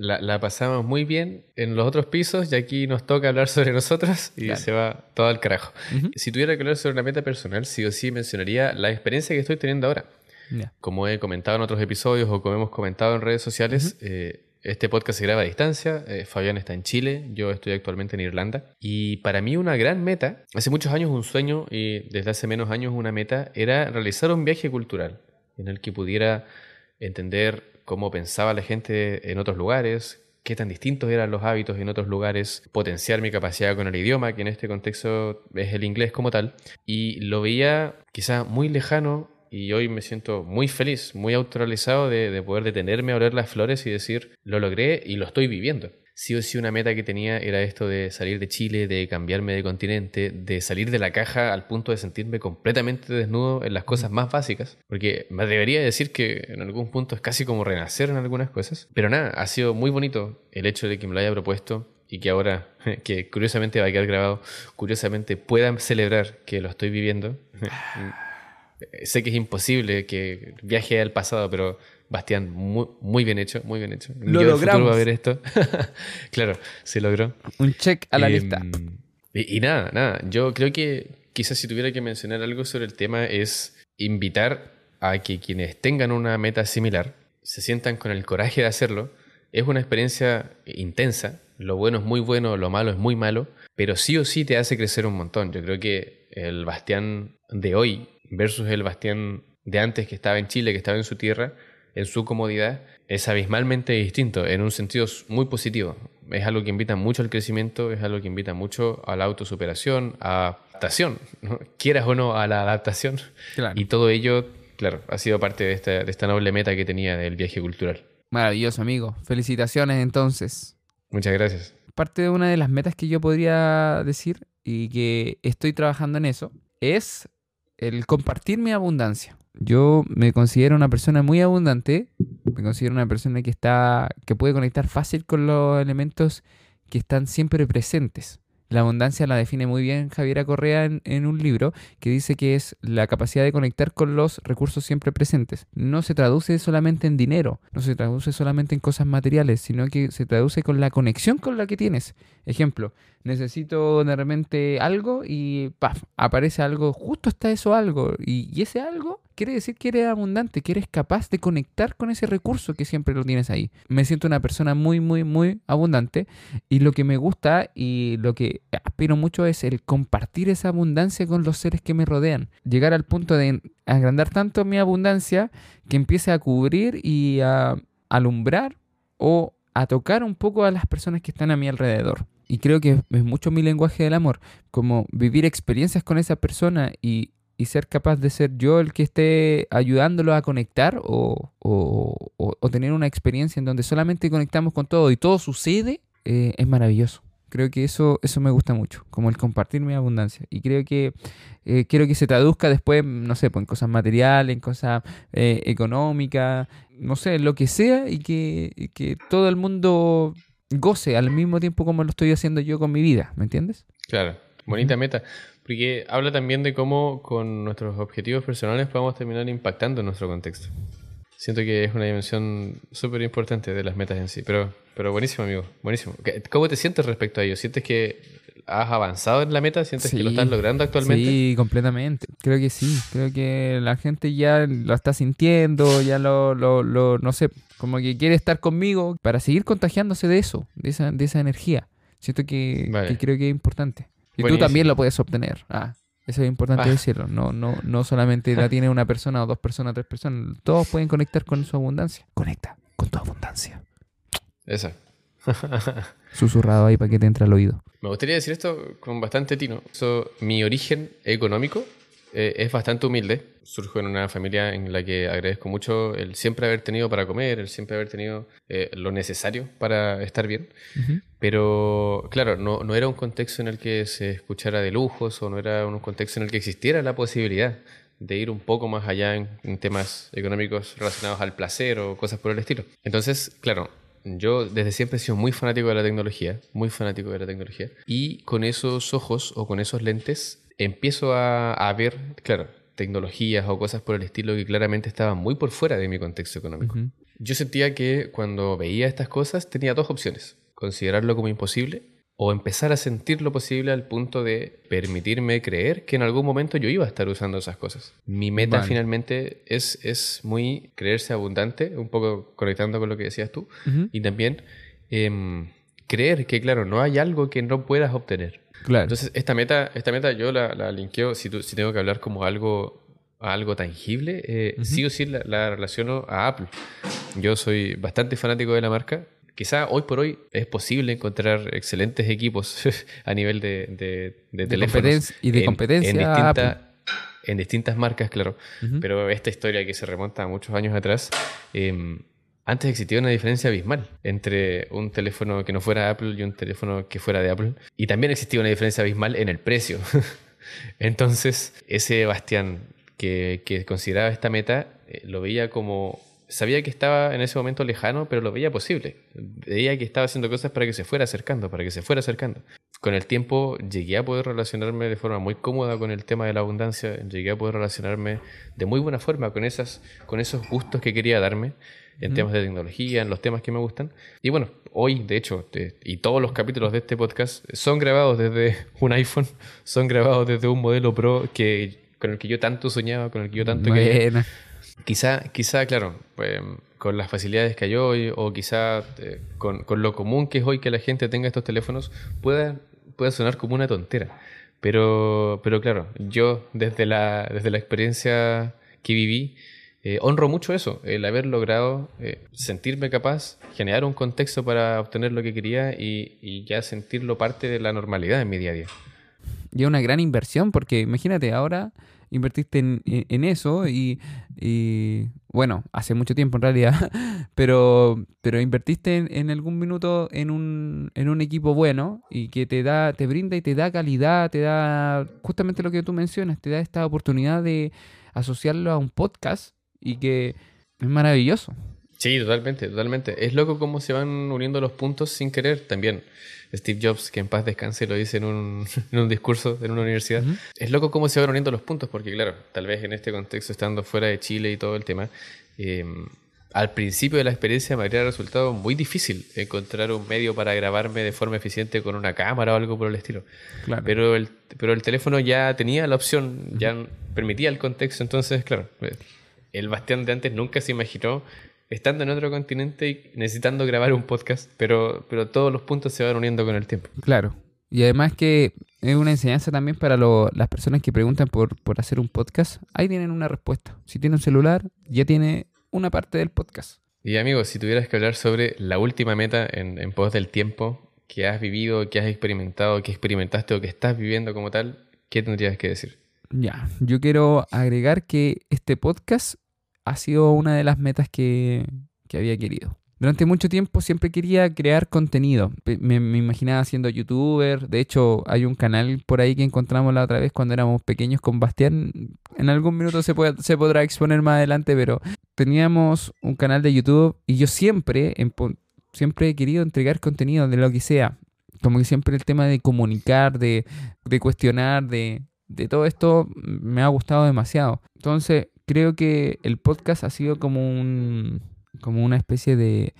A: La, la pasamos muy bien en los otros pisos y aquí nos toca hablar sobre nosotros y
B: Claro.
A: se va todo al carajo.
B: Ujú.
A: Si tuviera que hablar sobre una meta personal, sí o sí mencionaría la experiencia que estoy teniendo ahora.
B: Ya.
A: Como he comentado en otros episodios o como hemos comentado en redes sociales, eh, este podcast se graba a distancia. eh, Fabián está en Chile, yo estoy actualmente en Irlanda. Y para mí una gran meta, hace muchos años un sueño y desde hace menos años una meta, era realizar un viaje cultural en el que pudiera entender cómo pensaba la gente en otros lugares, qué tan distintos eran los hábitos en otros lugares, potenciar mi capacidad con el idioma, que en este contexto es el inglés como tal, y lo veía quizá muy lejano y hoy me siento muy feliz, muy autorrealizado de, de poder detenerme a oler las flores y decir, lo logré y lo estoy viviendo sí o sí una meta que tenía era esto de salir de Chile, de cambiarme de continente, de salir de la caja al punto de sentirme completamente desnudo en las cosas más básicas, porque me debería decir que en algún punto es casi como renacer en algunas cosas, pero nada, ha sido muy bonito el hecho de que me lo haya propuesto y que ahora, que curiosamente va a quedar grabado, curiosamente puedan celebrar que lo estoy viviendo. Sé que es imposible que viaje al pasado, pero Bastián, muy, muy bien hecho, muy bien hecho.
B: Lo logramos.
A: a ver esto. claro, se logró.
B: Un check a la em, lista.
A: Y, nada, nada. Yo creo que quizás si tuviera que mencionar algo sobre el tema es invitar a que quienes tengan una meta similar se sientan con el coraje de hacerlo. Es una experiencia intensa. Lo bueno es muy bueno, lo malo es muy malo, pero sí o sí te hace crecer un montón. Yo creo que el Bastián de hoy versus el Bastián de antes que estaba en Chile, que estaba en su tierra, en su comodidad es abismalmente distinto, en un sentido muy positivo. Es algo que invita mucho al crecimiento, es algo que invita mucho a la autosuperación, a adaptación, quieras o no, a la adaptación. Y todo ello, claro, ha sido parte de esta, de esta noble meta que tenía del viaje cultural.
B: Maravilloso, amigo. Felicitaciones entonces.
A: Muchas gracias.
B: Parte de una de las metas que yo podría decir y que estoy trabajando en eso es el compartir mi abundancia. Yo me considero una persona muy abundante, me considero una persona que está que puede conectar fácil con los elementos que están siempre presentes. La abundancia la define muy bien Javiera Correa en, un libro que dice que es la capacidad de conectar con los recursos siempre presentes. No se traduce solamente en dinero, no se traduce solamente en cosas materiales, sino que se traduce con la conexión con la que tienes. Ejemplo, necesito de repente algo y ¡paf! aparece algo, justo está eso algo. Y, ese algo quiere decir que eres abundante, que eres capaz de conectar con ese recurso que siempre lo tienes ahí. Me siento una persona muy, muy, muy abundante y lo que me gusta y lo que aspiro mucho es el compartir esa abundancia con los seres que me rodean. Llegar al punto de agrandar tanto mi abundancia que empiece a cubrir y a alumbrar o a tocar un poco a las personas que están a mi alrededor y creo que es mucho mi lenguaje del amor, como vivir experiencias con esa persona y, ser capaz de ser yo el que esté ayudándolo a conectar o, tener una experiencia en donde solamente conectamos con todo y todo sucede, eh, es maravilloso. Creo que eso, eso me gusta mucho, como el compartir mi abundancia. Y creo que eh, quiero que se traduzca después, no sé, pues en cosas materiales, en cosas eh, económicas, no sé, lo que sea, y que, y que todo el mundo goce al mismo tiempo como lo estoy haciendo yo con mi vida, ¿me entiendes?
A: Claro, bonita meta. Porque habla también de cómo con nuestros objetivos personales podemos terminar impactando en nuestro contexto. Siento que es una dimensión súper importante de las metas en sí. Pero, pero buenísimo, amigo. Buenísimo. ¿Cómo te sientes respecto a ello? ¿Sientes que has avanzado en la meta? ¿Sientes que lo estás logrando actualmente?
B: Sí, completamente. Creo que sí. Creo que la gente ya lo está sintiendo, ya lo, lo, lo no sé, como que quiere estar conmigo para seguir contagiándose de eso, de esa, de esa energía. Siento que, creo que es importante. Y tú también lo puedes obtener. Ah, eso es importante ah. decirlo. No, no, no solamente la tiene una persona o dos personas o tres personas. Todos pueden conectar con su abundancia. Conecta con tu abundancia.
A: Eso.
B: Susurrado ahí para que te entre al oído.
A: Me gustaría decir esto con bastante tino. mi origen económico eh, es bastante humilde. Surjo en una familia en la que agradezco mucho el siempre haber tenido para comer, el siempre haber tenido eh, lo necesario para estar bien. Pero claro, no, no, era un contexto en el que se escuchara de lujos o no era un contexto en el que existiera la posibilidad de ir un poco más allá en, en temas económicos relacionados al placer o cosas por el estilo. Entonces, claro, yo desde siempre he sido muy fanático de la tecnología, muy fanático de la tecnología, y con esos ojos o con esos lentes empiezo a, ver, claro, tecnologías o cosas por el estilo que claramente estaban muy por fuera de mi contexto económico. Yo sentía que cuando veía estas cosas tenía dos opciones, considerarlo como imposible o empezar a sentir lo posible al punto de permitirme creer que en algún momento yo iba a estar usando esas cosas. Mi meta finalmente es, es muy creerse abundante, un poco conectando con lo que decías tú, y también em, creer que, claro, no hay algo que no puedas obtener. Entonces, esta meta, esta meta yo la, la linkeo, si, si tengo que hablar como algo a algo tangible, eh, sí o sí la, relaciono a Apple. Yo soy bastante fanático de la marca. Quizá hoy por hoy es posible encontrar excelentes equipos a nivel de, de, teléfonos.
B: Y de competencia.
A: En, distintas marcas, claro. Pero esta historia que se remonta a muchos años atrás, em, antes existía una diferencia abismal entre un teléfono que no fuera Apple y un teléfono que fuera de Apple. Y también existía una diferencia abismal en el precio. Entonces, ese Bastián que, consideraba esta meta eh, lo veía como... Sabía que estaba en ese momento lejano, pero lo veía posible. Veía que estaba haciendo cosas para que se fuera acercando, para que se fuera acercando. Con el tiempo llegué a poder relacionarme de forma muy cómoda con el tema de la abundancia, llegué a poder relacionarme de muy buena forma con, esas, con esos gustos que quería darme en temas de tecnología, en los temas que me gustan. Y bueno, hoy, de hecho, y todos los capítulos de este podcast son grabados desde un iPhone, son grabados desde un modelo Pro que, con el que yo tanto soñaba, con el que yo tanto quería. Quizá, quizá, claro, pues, con las facilidades que hay hoy, o quizá eh, con, con, lo común que es hoy que la gente tenga estos teléfonos, pueda, pueda sonar como una tontera. Pero, pero claro, yo desde la, desde la experiencia que viví, eh, honro mucho eso, el haber logrado eh, sentirme capaz, generar un contexto para obtener lo que quería y, ya sentirlo parte de la normalidad en mi día a día.
B: Y una gran inversión porque imagínate, ahora invertiste en, eso y, bueno, hace mucho tiempo en realidad, pero, pero invertiste en, algún minuto en un, en un equipo bueno y que te da, te brinda y te da calidad, te da justamente lo que tú mencionas, te da esta oportunidad de asociarlo a un podcast y que es maravilloso.
A: Sí, totalmente, totalmente. Es loco cómo se van uniendo los puntos sin querer también. Steve Jobs, que en paz descanse, lo dice en un, en un discurso en una universidad. Es loco cómo se van uniendo los puntos, porque claro, tal vez en este contexto, estando fuera de Chile y todo el tema, em, al principio de la experiencia me habría resultado muy difícil encontrar un medio para grabarme de forma eficiente con una cámara o algo por el estilo. Claro. Pero, el, pero el teléfono ya tenía la opción, ya permitía el contexto, entonces, claro, el Bastián de antes nunca se imaginó estando en otro continente y necesitando grabar un podcast, pero, pero todos los puntos se van uniendo con el tiempo.
B: Claro. Y además que es una enseñanza también para las personas que preguntan por, hacer un podcast. Ahí tienen una respuesta. Si tiene un celular, ya tiene una parte del podcast.
A: Y amigos, si tuvieras que hablar sobre la última meta en, en pos del tiempo que has vivido, que has experimentado, que experimentaste o que estás viviendo como tal, ¿qué tendrías que decir?
B: Ya, yo quiero agregar que este podcast ha sido una de las metas que, había querido. Durante mucho tiempo siempre quería crear contenido. Me, imaginaba siendo youtuber. De hecho, hay un canal por ahí que encontramos la otra vez cuando éramos pequeños con Bastián. En algún minuto se, se podrá exponer más adelante, pero teníamos un canal de YouTube y yo siempre, siempre he querido entregar contenido de lo que sea. Como que siempre el tema de comunicar, de, de cuestionar, de, de todo esto me ha gustado demasiado. Entonces, creo que el podcast ha sido como un como una especie de,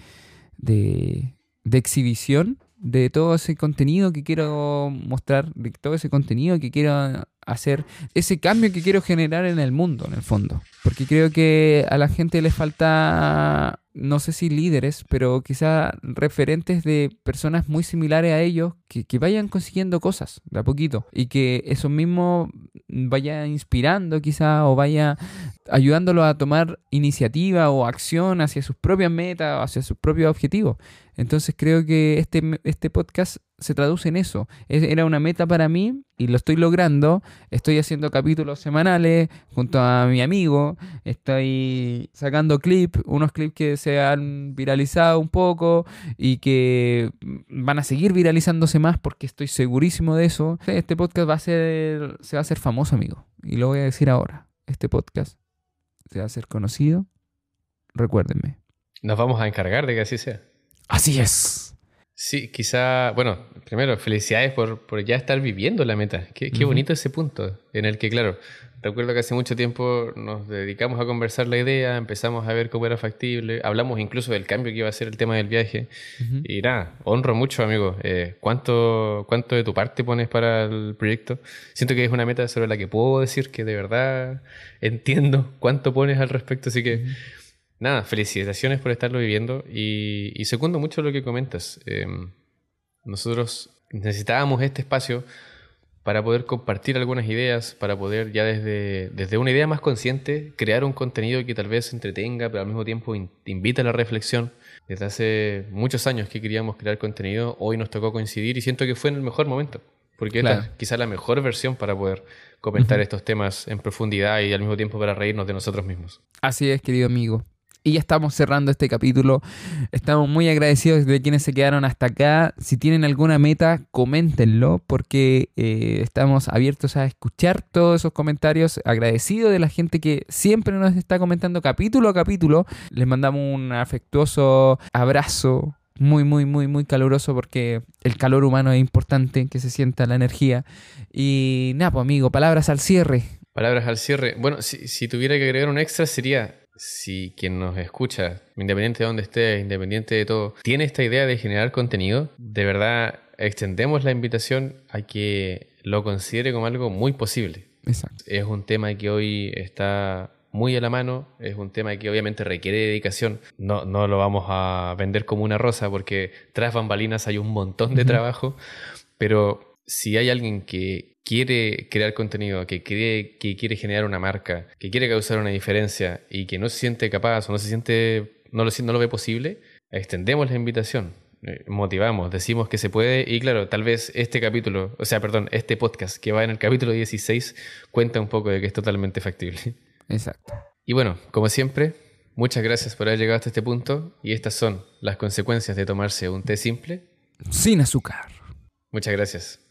B: de, de exhibición de todo ese contenido que quiero mostrar, de todo ese contenido que quiero hacer, ese cambio que quiero generar en el mundo, en el fondo. Porque creo que a la gente le falta, no sé si líderes, pero quizá referentes de personas muy similares a ellos que, vayan consiguiendo cosas de a poquito y que eso mismo vaya inspirando quizá o vaya ayudándolo a tomar iniciativa o acción hacia sus propias metas, hacia sus propios objetivos. Entonces creo que este, este podcast se traduce en eso. Era una meta para mí y lo estoy logrando. Estoy haciendo capítulos semanales junto a mi amigo. Estoy sacando clips, unos clips que se han viralizado un poco y que van a seguir viralizándose más porque estoy segurísimo de eso. Este podcast va a ser, se va a hacer famoso, amigo. Y lo voy a decir ahora. Este podcast se va a hacer conocido. Recuérdenme.
A: Nos vamos a encargar de que así sea.
B: Así es.
A: Sí, quizá, bueno, primero, felicidades por, por ya estar viviendo la meta. Qué, qué bonito ese punto en el que, claro, recuerdo que hace mucho tiempo nos dedicamos a conversar la idea, empezamos a ver cómo era factible, hablamos incluso del cambio que iba a ser el tema del viaje. Y nada, honro mucho, amigo. Eh, ¿cuánto, ¿Cuánto de tu parte pones para el proyecto? Siento que es una meta sobre la que puedo decir que de verdad entiendo cuánto pones al respecto, así que nada, felicitaciones por estarlo viviendo y, y segundo mucho lo que comentas. Em, nosotros necesitábamos este espacio para poder compartir algunas ideas, para poder ya desde, desde una idea más consciente crear un contenido que tal vez entretenga, pero al mismo tiempo invita a la reflexión. Desde hace muchos años que queríamos crear contenido, hoy nos tocó coincidir y siento que fue en el mejor momento, porque esta es quizá la mejor versión para poder comentar estos temas en profundidad y al mismo tiempo para reírnos de nosotros mismos.
B: Así es, querido amigo. Y ya estamos cerrando este capítulo. Estamos muy agradecidos de quienes se quedaron hasta acá. Si tienen alguna meta, coméntenlo porque eh, estamos abiertos a escuchar todos esos comentarios. Agradecido de la gente que siempre nos está comentando capítulo a capítulo. Les mandamos un afectuoso abrazo. Muy, muy, muy, muy caluroso porque el calor humano es importante, que se sienta la energía. Y nada, pues amigo, palabras al cierre.
A: Palabras al cierre. Bueno, si, si tuviera que agregar un extra sería si quien nos escucha, independiente de donde esté, independiente de todo, tiene esta idea de generar contenido, de verdad extendemos la invitación a que lo considere como algo muy posible.
B: Exacto.
A: Es un tema que hoy está muy a la mano, es un tema que obviamente requiere dedicación. No, no lo vamos a vender como una rosa porque tras bambalinas hay un montón de trabajo, pero si hay alguien que quiere crear contenido, que cree que quiere generar una marca, que quiere causar una diferencia y que no se siente capaz o no se siente, no lo, no lo ve posible, extendemos la invitación. Eh, motivamos, decimos que se puede y claro, tal vez este capítulo, o sea, perdón, este podcast que va en el capítulo 16 cuenta un poco de que es totalmente factible.
B: Exacto.
A: Y bueno, como siempre, muchas gracias por haber llegado hasta este punto y estas son las consecuencias de tomarse un té simple.
B: Sin azúcar.
A: Muchas gracias.